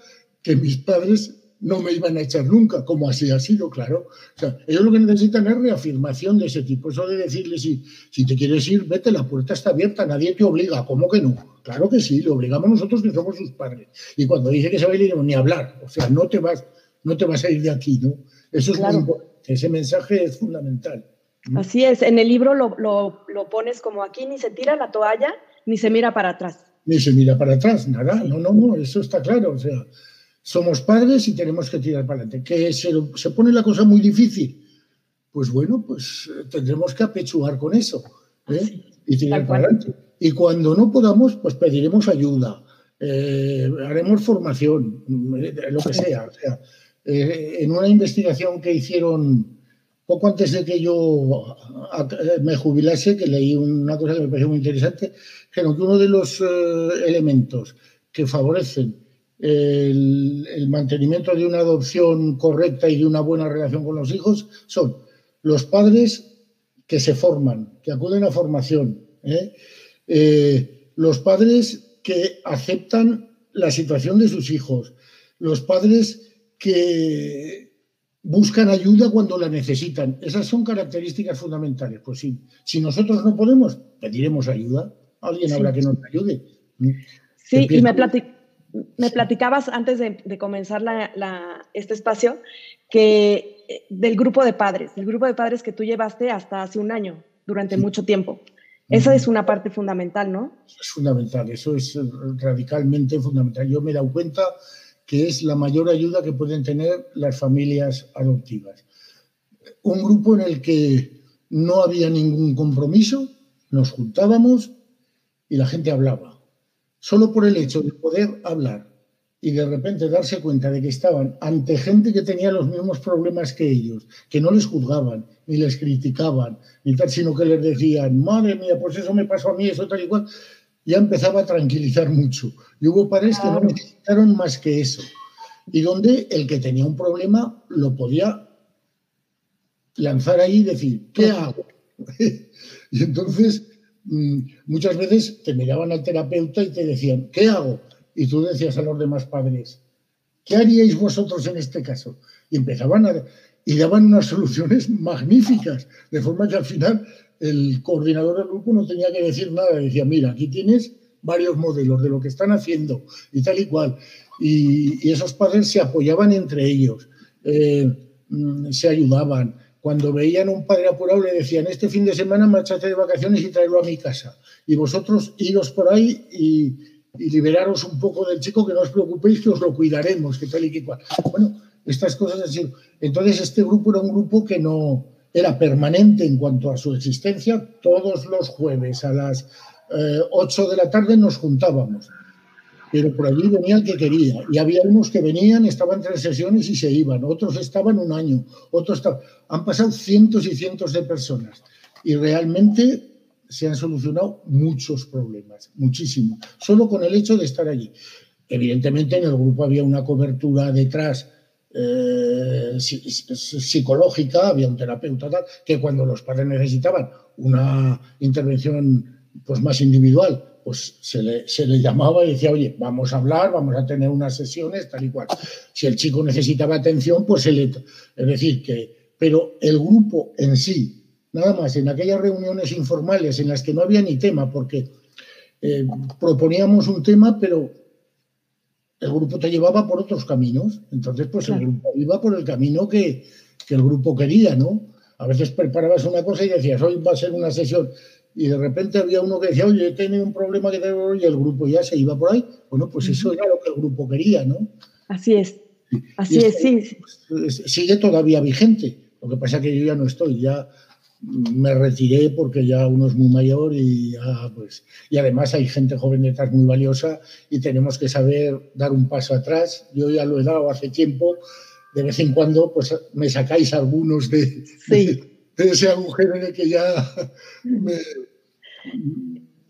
D: que mis padres no me iban a echar nunca, como así ha sido, claro. O sea, ellos lo que necesitan es reafirmación de ese tipo. Eso de decirle, si, si te quieres ir, vete, la puerta está abierta, nadie te obliga. ¿Cómo que no? Claro que sí, le obligamos nosotros que somos sus padres. Y cuando dice que se va a ir, ni hablar. O sea, no te vas, no te vas a ir de aquí, ¿no? Eso es muy importante. Ese mensaje es fundamental.
C: Así es. En el libro lo, lo, lo pones como aquí, ni se tira la toalla, ni se mira para atrás.
D: Ni se mira para atrás, nada. No, no, no, eso está claro. O sea, somos padres y tenemos que tirar para adelante. ¿Que se, se pone la cosa muy difícil? Pues bueno, pues eh, tendremos que apechugar con eso ¿eh? y tirar para adelante. Y cuando no podamos, pues pediremos ayuda, eh, haremos formación, lo que sea. O sea en una investigación que hicieron poco antes de que yo me jubilase, que leí una cosa que me pareció muy interesante, que uno de los elementos que favorecen el, mantenimiento de una adopción correcta y de una buena relación con los hijos son los padres que se forman, que acuden a formación, ¿eh? Eh, los padres que aceptan la situación de sus hijos, los padres que buscan ayuda cuando la necesitan. Esas son características fundamentales. Pues sí, si nosotros no podemos, pediremos ayuda. alguien habrá que nos ayude.
C: Sí, y me, me platicabas antes de, comenzar este espacio que eh, del grupo de padres, el grupo de padres que tú llevaste hasta hace un año, durante mucho tiempo. Esa es una parte fundamental, ¿no?
D: Es fundamental, eso es radicalmente fundamental. Yo me he dado cuenta que es la mayor ayuda que pueden tener las familias adoptivas. Un grupo en el que no había ningún compromiso, nos juntábamos y la gente hablaba. Solo por el hecho de poder hablar y de repente darse cuenta de que estaban ante gente que tenía los mismos problemas que ellos, que no les juzgaban, ni les criticaban, ni tal, sino que les decían, madre mía, pues eso me pasó a mí, eso tal y cual, ya empezaba a tranquilizar mucho. Y hubo padres que no necesitaron más que eso. Y donde el que tenía un problema lo podía lanzar ahí y decir, ¿qué hago? y entonces muchas veces te miraban al terapeuta y te decían, ¿qué hago? Y tú decías a los demás padres, ¿qué haríais vosotros en este caso? Y empezaban a, y daban unas soluciones magníficas, de forma que al final el coordinador del grupo no tenía que decir nada, decía, mira, aquí tienes varios modelos de lo que están haciendo y tal y cual. Y, esos padres se apoyaban entre ellos, eh, mm, se ayudaban. Cuando veían un padre apurado le decían, este fin de semana marchate de vacaciones y tráelo a mi casa. Y vosotros iros por ahí y, liberaros un poco del chico, que no os preocupéis, que os lo cuidaremos, que tal y que cual. Bueno, estas cosas así. Entonces este grupo era un grupo que no era permanente en cuanto a su existencia. Todos los jueves a las 8 eh, de la tarde nos juntábamos pero por allí venía el que quería. Y había unos que venían, estaban tres sesiones y se iban, otros estaban un año, otros Han pasado cientos y cientos de personas y realmente se han solucionado muchos problemas, muchísimo, solo con el hecho de estar allí. Evidentemente en el grupo había una cobertura detrás eh, psicológica, había un terapeuta que cuando los padres necesitaban una intervención pues más individual, pues se le, se le, llamaba y decía, oye, vamos a hablar, vamos a tener unas sesiones, tal y cual. Si el chico necesitaba atención, pues se le... Es decir, que... Pero el grupo en sí, nada más, en aquellas reuniones informales en las que no había ni tema, porque eh, proponíamos un tema, pero el grupo te llevaba por otros caminos. Entonces, pues el grupo iba por el camino que, que el grupo quería, ¿no? A veces preparabas una cosa y decías, hoy va a ser una sesión y de repente había uno que decía, oye, he tenido un problema que tengo y el grupo ya se iba por ahí. Bueno, pues eso era lo que el grupo quería, ¿no?
C: Así es. Así es, sí.
D: Pues, sigue todavía vigente. Lo que pasa es que yo ya no estoy, ya me retiré porque ya uno es muy mayor y ya, pues, y además hay gente joven detrás muy valiosa y tenemos que saber dar un paso atrás. Yo ya lo he dado hace tiempo. De vez en cuando, pues me sacáis algunos de, sí ese agujero en el que ya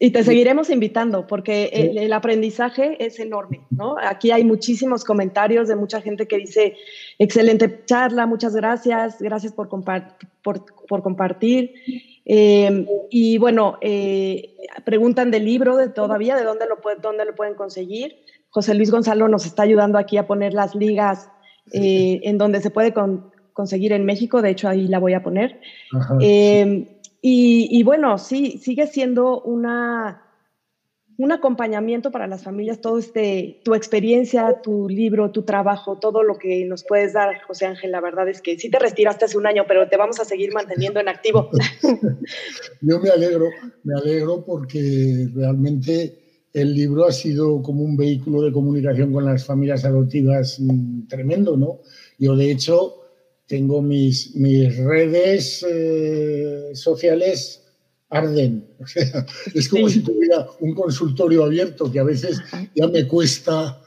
C: Y te seguiremos invitando porque el, aprendizaje es enorme, ¿no? Aquí hay muchísimos comentarios de mucha gente que dice, excelente charla, muchas gracias, gracias por, por, compartir. Em, y bueno, eh, preguntan del libro de todavía, de dónde lo, dónde lo pueden conseguir. José Luis Gonzalo nos está ayudando aquí a poner las ligas eh, en donde se puede con, conseguir en México, de hecho ahí la voy a poner. Em, y, bueno, sí, sigue siendo una, un acompañamiento para las familias, todo este, tu experiencia, tu libro, tu trabajo, todo lo que nos puedes dar, José Ángel, la verdad es que sí te retiraste hace un año, pero te vamos a seguir manteniendo en activo.
D: Yo me alegro, me alegro porque realmente el libro ha sido como un vehículo de comunicación con las familias adoptivas mm, tremendo, ¿no? Yo, de hecho, tengo mis, mis redes eh, sociales arden. O sea, es como si tuviera un consultorio abierto que a veces ya me cuesta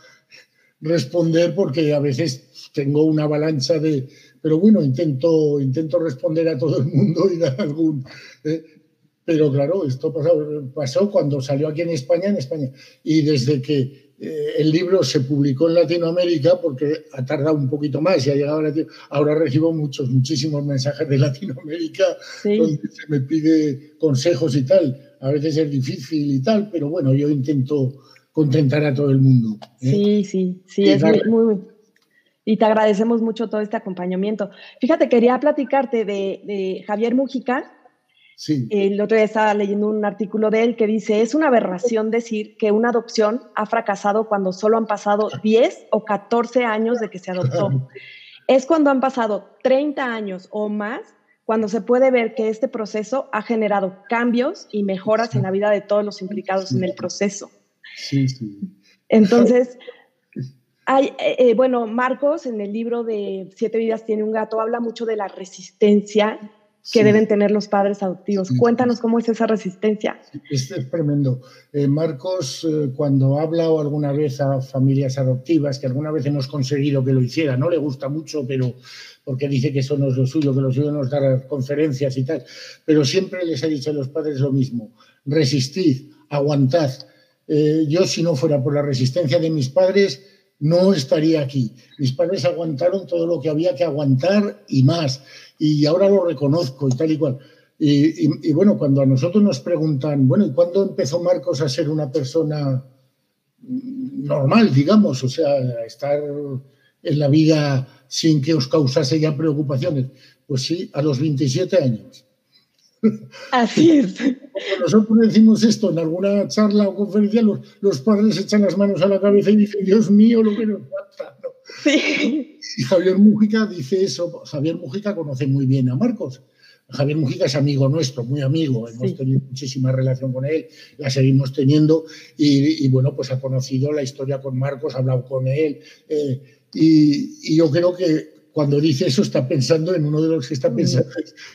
D: responder porque a veces tengo una avalancha de... Pero bueno, intento, intento responder a todo el mundo y dar algún... Eh, pero claro, esto pasó, pasó cuando salió aquí en España, en España. Y desde que eh, el libro se publicó en Latinoamérica porque ha tardado un poquito más y ha llegado a Latinoamérica. Ahora recibo muchos, muchísimos mensajes de Latinoamérica donde se me pide consejos y tal. A veces es difícil y tal, pero bueno, yo intento contentar a todo el mundo.
C: ¿eh? Sí, sí, sí, es muy, Y te agradecemos mucho todo este acompañamiento. Fíjate, quería platicarte de, Javier Mujica, El otro día estaba leyendo un artículo de él que dice, es una aberración decir que una adopción ha fracasado cuando solo han pasado 10 o 14 años de que se adoptó. Es cuando han pasado 30 años o más cuando se puede ver que este proceso ha generado cambios y mejoras en la vida de todos los implicados en el proceso.
D: Sí, sí.
C: Entonces, hay, eh, eh, bueno, Marcos en el libro de Siete vidas tiene un gato habla mucho de la resistencia que deben tener los padres adoptivos. Cuéntanos cómo es esa resistencia.
D: Este es tremendo. Eh, Marcos, eh, cuando habla o alguna vez a familias adoptivas, que alguna vez hemos conseguido que lo hiciera, no le gusta mucho, pero porque dice que eso no es lo suyo, que lo suyo no es dar conferencias y tal, pero siempre les ha dicho a los padres lo mismo, resistid, aguantad. Eh, yo si no fuera por la resistencia de mis padres, no estaría aquí. Mis padres aguantaron todo lo que había que aguantar y más y ahora lo reconozco y tal y cual. Y, bueno, cuando a nosotros nos preguntan, bueno, ¿y cuándo empezó Marcos a ser una persona normal, digamos? O sea, a estar en la vida sin que os causase ya preocupaciones. Pues sí, a los 27 años.
C: Así es.
D: Cuando nosotros decimos esto en alguna charla o conferencia, los, padres echan las manos a la cabeza y dicen, Dios mío, lo que nos falta. Sí. Y Javier Mújica dice eso. Javier Mújica conoce muy bien a Marcos. Javier Mújica es amigo nuestro, muy amigo. Hemos tenido muchísima relación con él, la seguimos teniendo. Y, bueno, pues ha conocido la historia con Marcos, ha hablado con él. Eh, y, yo creo que cuando dice eso está pensando en uno de los que está pensando,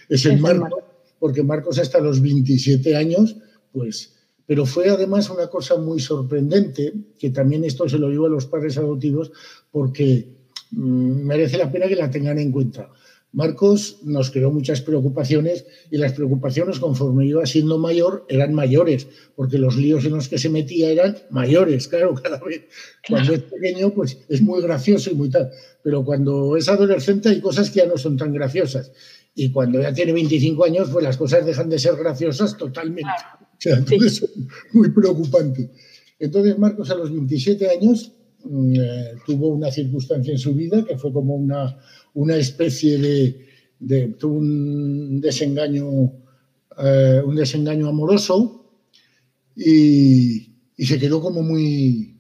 D: es, el Marcos, porque Marcos hasta los 27 años, pues pero fue además una cosa muy sorprendente, que también esto se lo digo a los padres adoptivos, porque mm, merece la pena que la tengan en cuenta. Marcos nos creó muchas preocupaciones y las preocupaciones conforme iba siendo mayor eran mayores, porque los líos en los que se metía eran mayores, claro, cada vez. Cuando es pequeño, pues es muy gracioso y muy tal, pero cuando es adolescente hay cosas que ya no son tan graciosas. Y cuando ya tiene 25 años, pues las cosas dejan de ser graciosas totalmente. O sea, entonces, muy preocupante. Entonces, Marcos a los 27 años mm, eh, tuvo una circunstancia en su vida que fue como una, una especie de, tuvo un desengaño, eh, un desengaño amoroso y, y, se quedó como muy,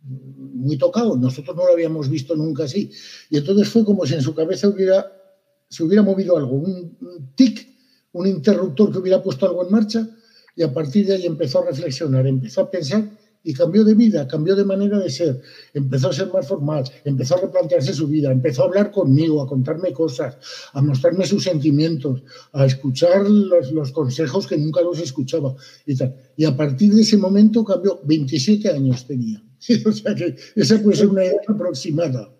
D: muy tocado. Nosotros no lo habíamos visto nunca así. Y entonces fue como si en su cabeza hubiera, se hubiera movido algo, un, tic, un interruptor que hubiera puesto algo en marcha y a partir de ahí empezó a reflexionar, empezó a pensar y cambió de vida, cambió de manera de ser, empezó a ser más formal, empezó a replantearse su vida, empezó a hablar conmigo, a contarme cosas, a mostrarme sus sentimientos, a escuchar los, consejos que nunca los escuchaba y tal. Y a partir de ese momento cambió, 27 años tenía. o sea que esa puede ser una edad aproximada.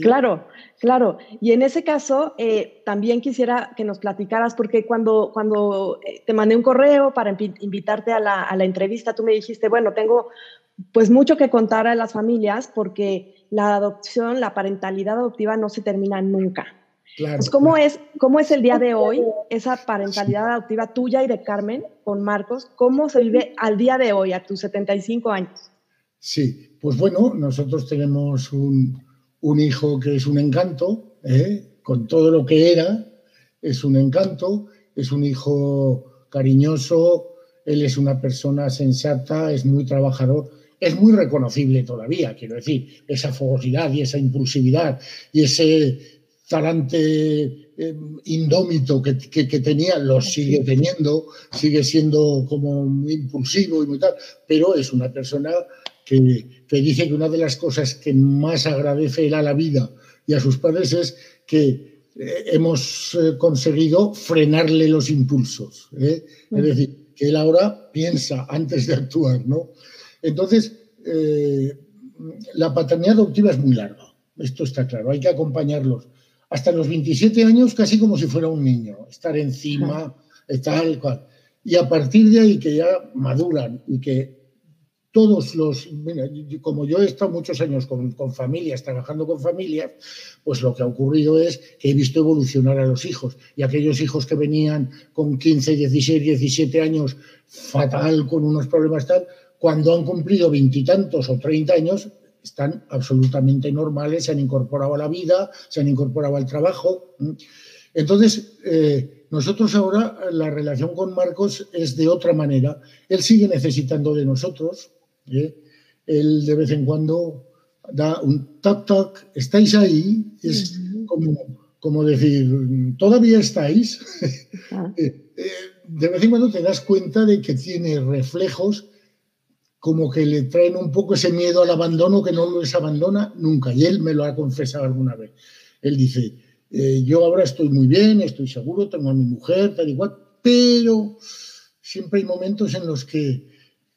C: Claro, Claro, y en ese caso eh, también quisiera que nos platicaras, porque cuando, cuando eh, te mandé un correo para invitarte a la, a la, entrevista, tú me dijiste, bueno, tengo pues mucho que contar a las familias porque la adopción, la parentalidad adoptiva no se termina nunca. Claro, pues, ¿cómo, es, ¿Cómo es el día de hoy esa parentalidad adoptiva tuya y de Carmen con Marcos? ¿Cómo se vive al día de hoy, a tus 75 años?
D: Sí, pues bueno, nosotros tenemos un, un hijo que es un encanto, ¿eh? con todo lo que era, es un encanto, es un hijo cariñoso, él es una persona sensata, es muy trabajador, es muy reconocible todavía, quiero decir, esa fogosidad y esa impulsividad y ese talante eh, indómito que, tenía, lo sigue teniendo, sigue siendo como muy impulsivo y muy tal, pero es una persona que, dice que una de las cosas que más agradece él a la vida y a sus padres es que eh, hemos eh, conseguido frenarle los impulsos. ¿eh? Es decir, que él ahora piensa antes de actuar. ¿no? Entonces, la paternidad adoptiva es muy larga. Esto está claro, hay que acompañarlos. Hasta los 27 años, casi como si fuera un niño, estar encima, tal cual. Y a partir de ahí que ya maduran y que todos los, como yo he estado muchos años con, familias, trabajando con familias, pues lo que ha ocurrido es que he visto evolucionar a los hijos y aquellos hijos que venían con 15, 16, 17 años fatal, con unos problemas tal, cuando han cumplido veintitantos o treinta años, están absolutamente normales, se han incorporado a la vida, se han incorporado al trabajo. Entonces, eh, Nosotros ahora, la relación con Marcos es de otra manera. Él sigue necesitando de nosotros. ¿Eh? Él de vez en cuando da un toc toc, estáis ahí, es como, como decir, todavía estáis. Ah. Eh, eh, de vez en cuando te das cuenta de que tiene reflejos como que le traen un poco ese miedo al abandono que no les abandona nunca. Y él me lo ha confesado alguna vez. Él dice, eh, yo ahora estoy muy bien, estoy seguro, tengo a mi mujer, tal igual, pero siempre hay momentos en los que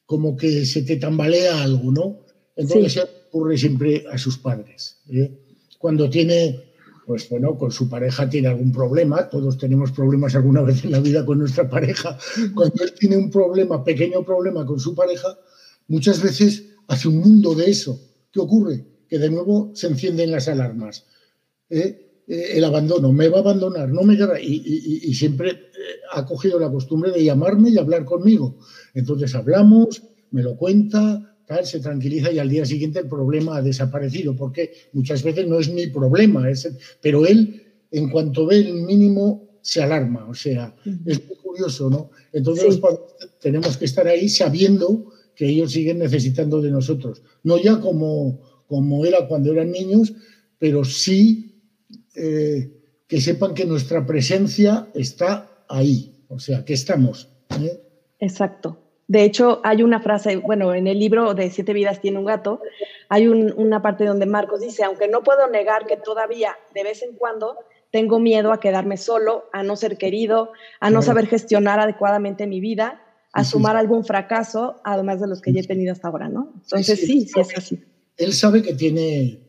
D: como que se te tambalea algo, ¿no? Entonces se ocurre siempre a sus padres. ¿eh? Cuando tiene, pues bueno, con su pareja tiene algún problema, todos tenemos problemas alguna vez en la vida con nuestra pareja, cuando él tiene un problema, pequeño problema con su pareja, muchas veces hace un mundo de eso. ¿Qué ocurre? Que de nuevo se encienden las alarmas. ¿eh? Eh, el abandono, me va a abandonar, no me y, y, siempre eh, ha cogido la costumbre de llamarme y hablar conmigo. Entonces hablamos, me lo cuenta, tal, se tranquiliza y al día siguiente el problema ha desaparecido, porque muchas veces no es mi problema, es, pero él, en cuanto ve el mínimo, se alarma, o sea, es muy curioso, ¿no? Entonces tenemos que estar ahí sabiendo que ellos siguen necesitando de nosotros, no ya como, como era cuando eran niños, pero sí eh, que sepan que nuestra presencia está ahí, o sea, que estamos. ¿eh?
C: Exacto. De hecho, hay una frase, bueno, en el libro de Siete vidas tiene un gato, hay una parte donde Marcos dice, aunque no puedo negar que todavía de vez en cuando tengo miedo a quedarme solo, a no ser querido, a no saber gestionar adecuadamente mi vida, a sumar algún fracaso, además de los que ya he tenido hasta ahora, ¿no? Entonces sí, sí es así.
D: Él sabe que tiene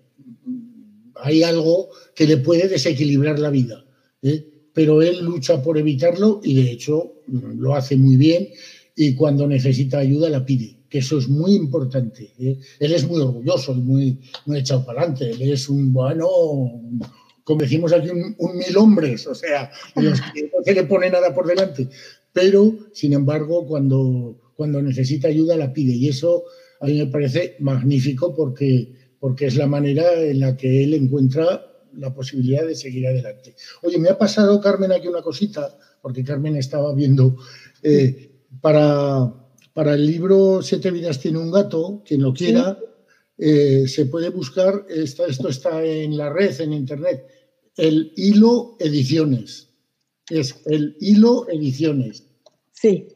D: hay algo que le puede desequilibrar la vida. ¿eh? Pero él lucha por evitarlo y de hecho lo hace muy bien y cuando necesita ayuda la pide, que eso es muy importante. ¿eh? Él es muy orgulloso y muy, muy echado para adelante. Él es un, bueno, como decimos aquí, un, mil hombres, o sea, los que no se le pone nada por delante. Pero, sin embargo, cuando, cuando necesita ayuda la pide y eso a mí me parece magnífico porque porque es la manera en la que él encuentra la posibilidad de seguir adelante. Oye, me ha pasado, Carmen, aquí una cosita, porque Carmen estaba viendo, eh, para, para el libro Siete vidas tiene un gato, quien lo quiera, eh, se puede buscar, esto, esto está en la red, en internet, el hilo ediciones. Es el hilo ediciones.
C: Sí.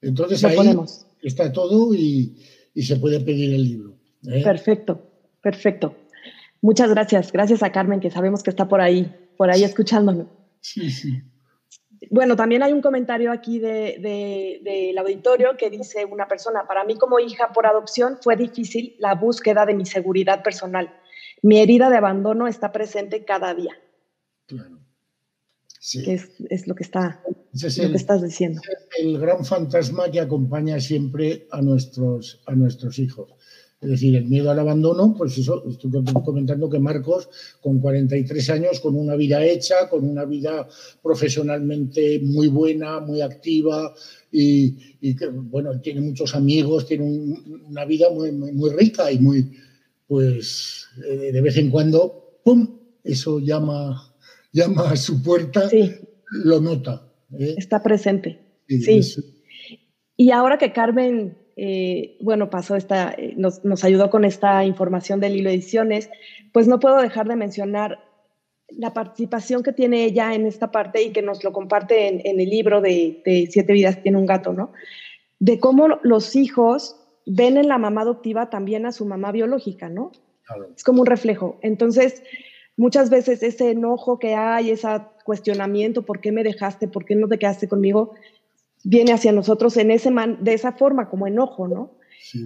D: Entonces ahí está todo y, se puede pedir el libro.
C: ¿eh? Perfecto. Perfecto. Muchas gracias. Gracias a Carmen, que sabemos que está por ahí, por ahí escuchándonos.
D: Sí, sí.
C: Bueno, también hay un comentario aquí del de, auditorio que dice una persona, para mí como hija por adopción fue difícil la búsqueda de mi seguridad personal. Mi herida de abandono está presente cada día.
D: Claro.
C: Sí. es, lo que, está, lo que estás diciendo.
D: El gran fantasma que acompaña siempre a nuestros, a nuestros hijos. Es decir, el miedo al abandono, pues eso, estoy comentando que Marcos, con 43 años, con una vida hecha, con una vida profesionalmente muy buena, muy activa, y, que, bueno, tiene muchos amigos, tiene una vida muy, muy, rica y muy, pues, eh, de vez en cuando, ¡pum!, eso llama, llama a su puerta, lo nota.
C: ¿eh? Está presente. Sí. Y ahora que Carmen eh, bueno, pasó esta, eh, nos, ayudó con esta información del hilo ediciones, pues no puedo dejar de mencionar la participación que tiene ella en esta parte y que nos lo comparte en, el libro de, Siete vidas tiene un gato, ¿no? De cómo los hijos ven en la mamá adoptiva también a su mamá biológica, ¿no? Es como un reflejo. Entonces, muchas veces ese enojo que hay, ese cuestionamiento, ¿por qué me dejaste? ¿Por qué no te quedaste conmigo? Viene hacia nosotros en ese man, de esa forma, como enojo, ¿no?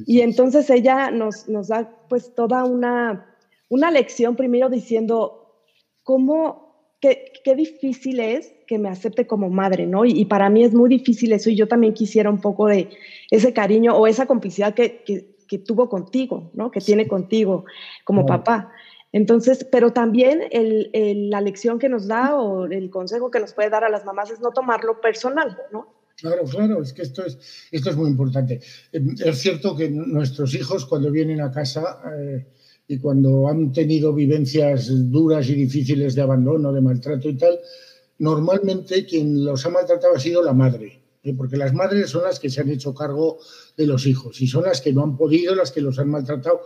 C: y entonces ella nos, nos da pues toda una, una lección primero diciendo cómo, qué, qué difícil es que me acepte como madre, ¿no? Y, para mí es muy difícil eso y yo también quisiera un poco de ese cariño o esa complicidad que, que, que tuvo contigo, ¿no? Que tiene contigo como papá. Entonces, pero también el, el, la lección que nos da o el consejo que nos puede dar a las mamás es no tomarlo personal, ¿no?
D: Claro, claro, es que esto es, esto es muy importante. Em, es cierto que nuestros hijos cuando vienen a casa eh, y cuando han tenido vivencias duras y difíciles de abandono, de maltrato y tal, normalmente quien los ha maltratado ha sido la madre, ¿eh? porque las madres son las que se han hecho cargo de los hijos y son las que no han podido, las que los han maltratado.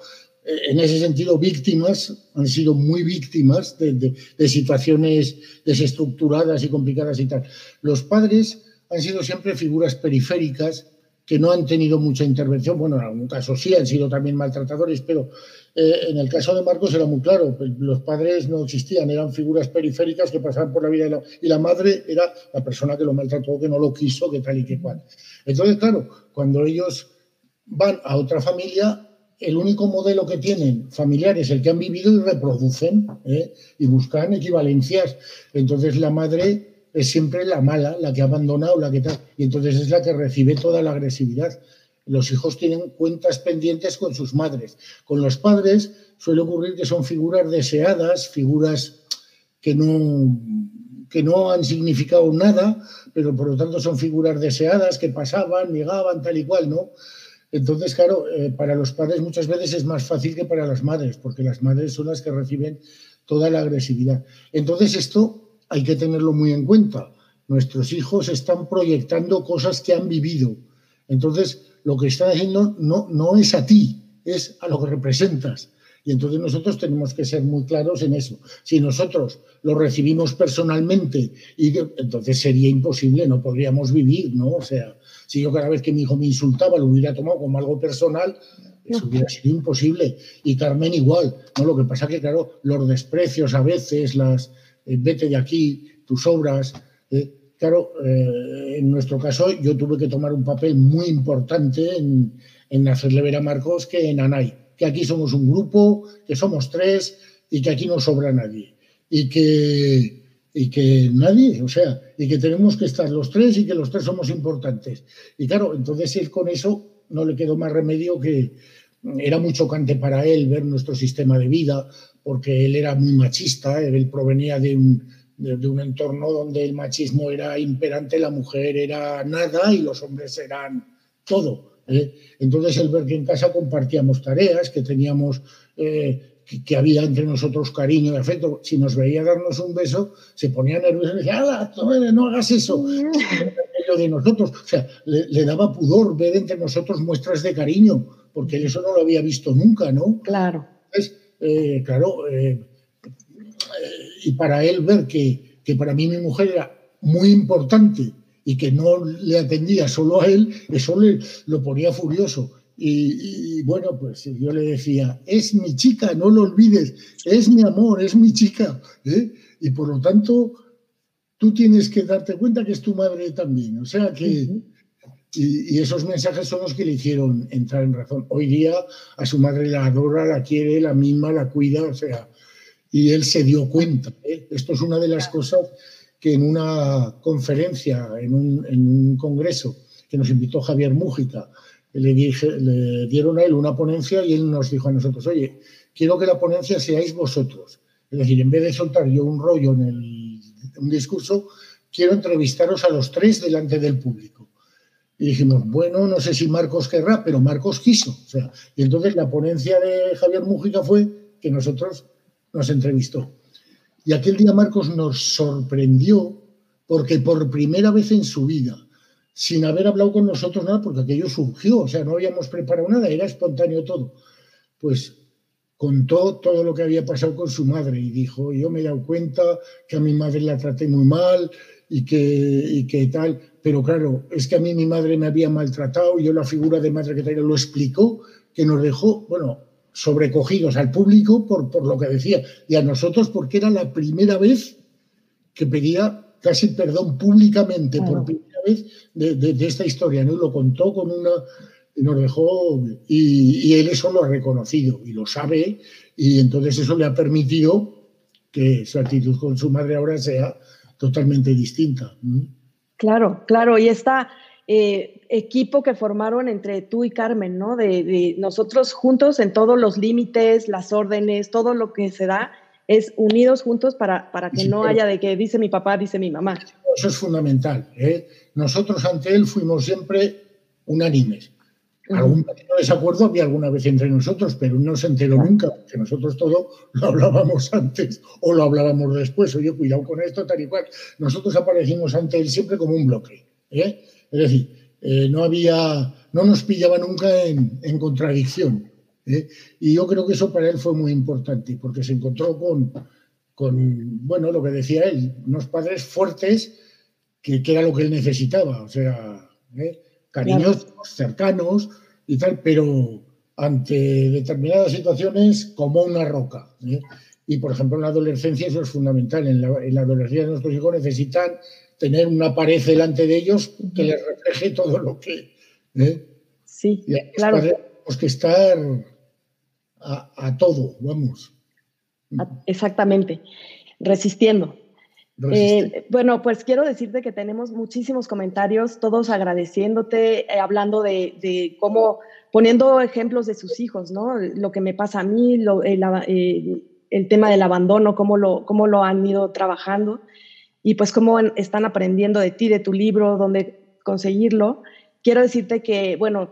D: Eh, en ese sentido, víctimas, han sido muy víctimas de, de situaciones desestructuradas y complicadas y tal. Los padres han sido siempre figuras periféricas que no han tenido mucha intervención. Bueno, en algún caso sí han sido también maltratadores, pero eh, en el caso de Marcos era muy claro. Pues, los padres no existían, eran figuras periféricas que pasaban por la vida la, y la madre era la persona que lo maltrató, que no lo quiso, que tal y que cual. Entonces, claro, cuando ellos van a otra familia, el único modelo que tienen familiar es el que han vivido y reproducen ¿eh? y buscan equivalencias. Entonces la madre es siempre la mala, la que ha abandonado, la que tal, y entonces es la que recibe toda la agresividad. Los hijos tienen cuentas pendientes con sus madres. Con los padres suele ocurrir que son figuras deseadas, figuras que no, que no han significado nada, pero por lo tanto son figuras deseadas que pasaban, llegaban, tal y cual, ¿no? Entonces, claro, eh, para los padres muchas veces es más fácil que para las madres, porque las madres son las que reciben toda la agresividad. Entonces, esto hay que tenerlo muy en cuenta. Nuestros hijos están proyectando cosas que han vivido. Entonces, lo que están haciendo no, no es a ti, es a lo que representas. Y entonces nosotros tenemos que ser muy claros en eso. Si nosotros lo recibimos personalmente, y entonces sería imposible, no podríamos vivir, ¿no? O sea, si yo cada vez que mi hijo me insultaba lo hubiera tomado como algo personal, eso hubiera sido imposible. Y Carmen igual, ¿no? Lo que pasa que, claro, los desprecios a veces, las, eh, vete de aquí, tus obras. Eh, claro, eh, en nuestro caso yo tuve que tomar un papel muy importante en, en hacerle ver a Marcos que en Anay, que aquí somos un grupo, que somos tres y que aquí no sobra nadie. Y que, y que nadie, o sea, y que tenemos que estar los tres y que los tres somos importantes. Y claro, entonces él con eso no le quedó más remedio que era muy chocante para él ver nuestro sistema de vida, porque él era muy machista, él provenía de un, de, un entorno donde el machismo era imperante, la mujer era nada y los hombres eran todo. ¿eh? Entonces, el ver que en casa compartíamos tareas, que teníamos, eh, que, había entre nosotros cariño y afecto, si nos veía darnos un beso, se ponía nervioso y decía, no hagas eso! de nosotros, o sea, le, daba pudor ver entre nosotros muestras de cariño, porque eso no lo había visto nunca, ¿no?
C: Claro.
D: Eh, claro, eh, y para él ver que, que para mí mi mujer era muy importante y que no le atendía solo a él, eso le, lo ponía furioso. Y, bueno, pues yo le decía, es mi chica, no lo olvides, es mi amor, es mi chica. ¿eh? Y por lo tanto, tú tienes que darte cuenta que es tu madre también. O sea que, y, esos mensajes son los que le hicieron entrar en razón. Hoy día a su madre la adora, la quiere, la misma, la cuida, o sea, y él se dio cuenta. ¿eh? Esto es una de las cosas que en una conferencia, en un, congreso que nos invitó Javier Mújica, le, dije, le dieron a él una ponencia y él nos dijo a nosotros, oye, quiero que la ponencia seáis vosotros. Es decir, en vez de soltar yo un rollo en el, un discurso, quiero entrevistaros a los tres delante del público. Y dijimos, bueno, no sé si Marcos querrá, pero Marcos quiso. O sea, y entonces la ponencia de Javier Mújica fue que nosotros nos entrevistó. Y aquel día Marcos nos sorprendió porque por primera vez en su vida, sin haber hablado con nosotros nada, porque aquello surgió, o sea, no habíamos preparado nada, era espontáneo todo, pues contó todo lo que había pasado con su madre y dijo, yo me he dado cuenta que a mi madre la traté muy mal y que, y que tal, pero claro, es que a mí mi madre me había maltratado, y yo la figura de madre que tenía lo explicó, que nos dejó, bueno, sobrecogidos al público por, por lo que decía, y a nosotros porque era la primera vez que pedía casi perdón públicamente, por primera vez de, esta historia, ¿no? Y lo contó con una, y nos dejó, y, y, él eso lo ha reconocido y lo sabe, y entonces eso le ha permitido que su actitud con su madre ahora sea totalmente distinta.
C: Claro, claro, y está eh, equipo que formaron entre tú y Carmen, ¿no? De, nosotros juntos en todos los límites, las órdenes, todo lo que se da, es unidos juntos para, para que no haya de que dice mi papá, dice mi mamá.
D: Eso es fundamental. ¿eh? Nosotros ante él fuimos siempre unánimes. Algún pequeño desacuerdo había alguna vez entre nosotros, pero no se enteró nunca, porque nosotros todo lo hablábamos antes o lo hablábamos después. Oye, cuidado con esto, tal y cual. Nosotros aparecimos ante él siempre como un bloque. ¿eh? Es decir, eh, no había, no nos pillaba nunca en, contradicción. ¿eh? Y yo creo que eso para él fue muy importante, porque se encontró con, con bueno, lo que decía él, unos padres fuertes, que, que era lo que él necesitaba. O sea, cariñosos, cercanos y tal, pero ante determinadas situaciones como una roca. ¿eh? Y, por ejemplo, en la adolescencia eso es fundamental. En la, adolescencia nuestros hijos necesitan tener una pared delante de ellos que les refleje todo lo que...
C: ¿eh? Sí, claro.
D: Tenemos que estar a, todo, vamos.
C: Exactamente, resistiendo. Eh, bueno, pues quiero decirte que tenemos muchísimos comentarios, todos agradeciéndote, eh, hablando de, cómo, poniendo ejemplos de sus hijos, ¿no? Lo que me pasa a mí, eh, el, tema del abandono, cómo lo, cómo lo han ido trabajando y pues cómo están aprendiendo de ti, de tu libro, dónde conseguirlo. Quiero decirte que, bueno,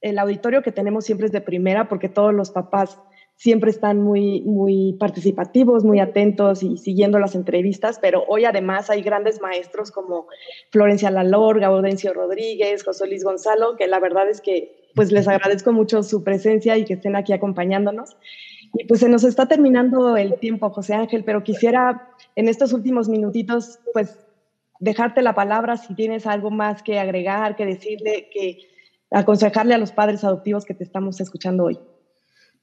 C: el auditorio que tenemos siempre es de primera porque todos los papás siempre están muy, muy participativos, muy atentos y siguiendo las entrevistas, pero hoy además hay grandes maestros como Florencia Lalor, Gaudencio Rodríguez, José Luis Gonzalo, que la verdad es que pues les agradezco mucho su presencia y que estén aquí acompañándonos. Y pues se nos está terminando el tiempo, José Ángel, pero quisiera en estos últimos minutitos pues dejarte la palabra si tienes algo más que agregar, que decirle, que aconsejarle a los padres adoptivos que te estamos escuchando hoy.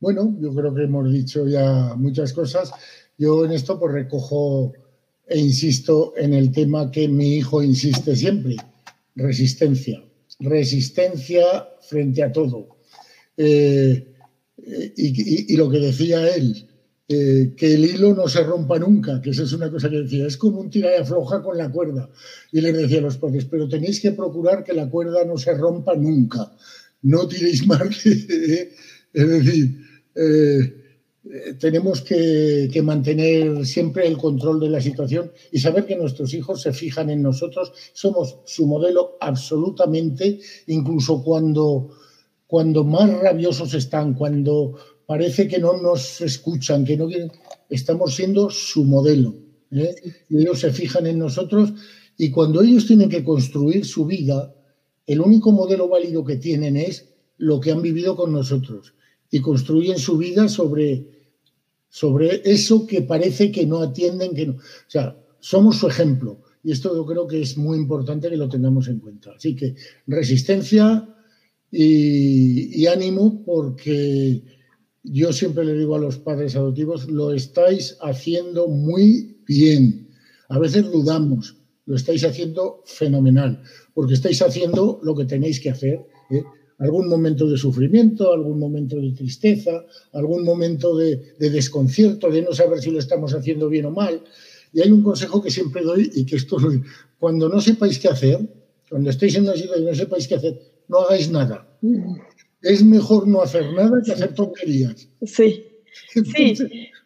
D: Bueno, yo creo que hemos dicho ya muchas cosas. Yo en esto pues recojo e insisto en el tema que mi hijo insiste siempre, resistencia. Resistencia frente a todo. Eh, y, lo que decía él, eh, que el hilo no se rompa nunca, que esa es una cosa que decía, es como un tira y afloja con la cuerda. Y le decía a los padres, pero tenéis que procurar que la cuerda no se rompa nunca. No tiréis más. es decir, eh, tenemos que, mantener siempre el control de la situación y saber que nuestros hijos se fijan en nosotros, somos su modelo absolutamente, incluso cuando, cuando más rabiosos están, cuando parece que no nos escuchan, que no estamos siendo su modelo. ¿eh? Y ellos se fijan en nosotros y cuando ellos tienen que construir su vida, el único modelo válido que tienen es lo que han vivido con nosotros y construyen su vida sobre, sobre eso que parece que no atienden, que no. O sea, somos su ejemplo. Y esto yo creo que es muy importante que lo tengamos en cuenta. Así que resistencia y, ánimo porque yo siempre le digo a los padres adoptivos, lo estáis haciendo muy bien. A veces dudamos, lo estáis haciendo fenomenal, porque estáis haciendo lo que tenéis que hacer. ¿eh? Algún momento de sufrimiento, algún momento de tristeza, algún momento de, desconcierto, de no saber si lo estamos haciendo bien o mal. Y hay un consejo que siempre doy y que esto Cuando no sepáis qué hacer, cuando estéis en una situación y no sepáis qué hacer, no hagáis nada. Es mejor no hacer nada que hacer tonterías.
C: Sí. sí.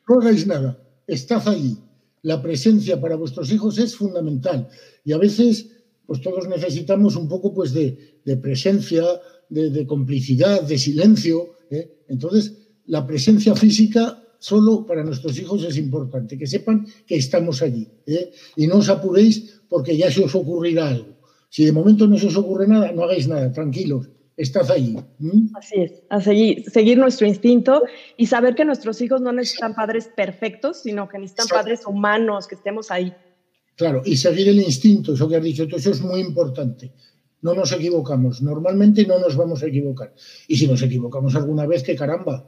D: No hagáis nada. Estad ahí. La presencia para vuestros hijos es fundamental. Y a veces, pues todos necesitamos un poco pues, de, de presencia, de, complicidad, de silencio. ¿eh? Entonces, la presencia física solo para nuestros hijos es importante, que sepan que estamos allí. ¿eh? Y no os apuréis porque ya se os ocurrirá algo. Si de momento no se os ocurre nada, no hagáis nada, tranquilos, estad allí.
C: Así es, a seguir, seguir, nuestro instinto y saber que nuestros hijos no necesitan padres perfectos, sino que necesitan padres humanos, que estemos ahí.
D: Claro, y seguir el instinto, eso que has dicho, eso es muy importante no nos equivocamos. Normalmente no nos vamos a equivocar. Y si nos equivocamos alguna vez, que caramba,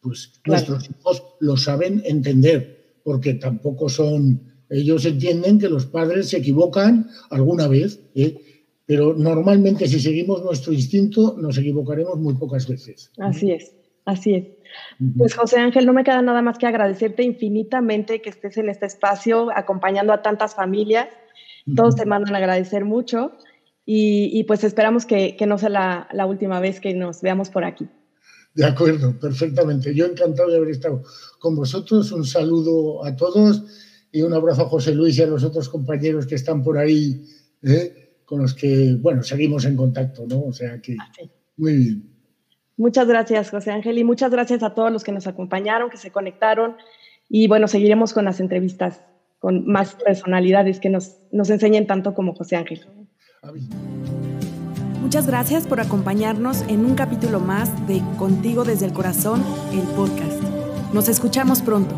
D: pues nuestros hijos lo saben entender, porque tampoco son, ellos entienden que los padres se equivocan alguna vez, ¿eh? pero normalmente si seguimos nuestro instinto nos equivocaremos muy pocas veces.
C: Así es, así es. Pues José Ángel, no me queda nada más que agradecerte infinitamente que estés en este espacio acompañando a tantas familias. Todos te mandan a agradecer mucho. Y, pues esperamos que, no sea la, última vez que nos veamos por aquí.
D: De acuerdo, perfectamente. Yo encantado de haber estado con vosotros. Un saludo a todos y un abrazo a José Luis y a los otros compañeros que están por ahí, ¿eh? con los que, bueno, seguimos en contacto, ¿no? O sea que... Muy bien.
C: Muchas gracias, José Ángel, y muchas gracias a todos los que nos acompañaron, que se conectaron. Y bueno, seguiremos con las entrevistas con más personalidades que nos, nos enseñen tanto como José Ángel.
A: Muchas gracias por acompañarnos en un capítulo más de Contigo desde el Corazón, el podcast. Nos escuchamos pronto.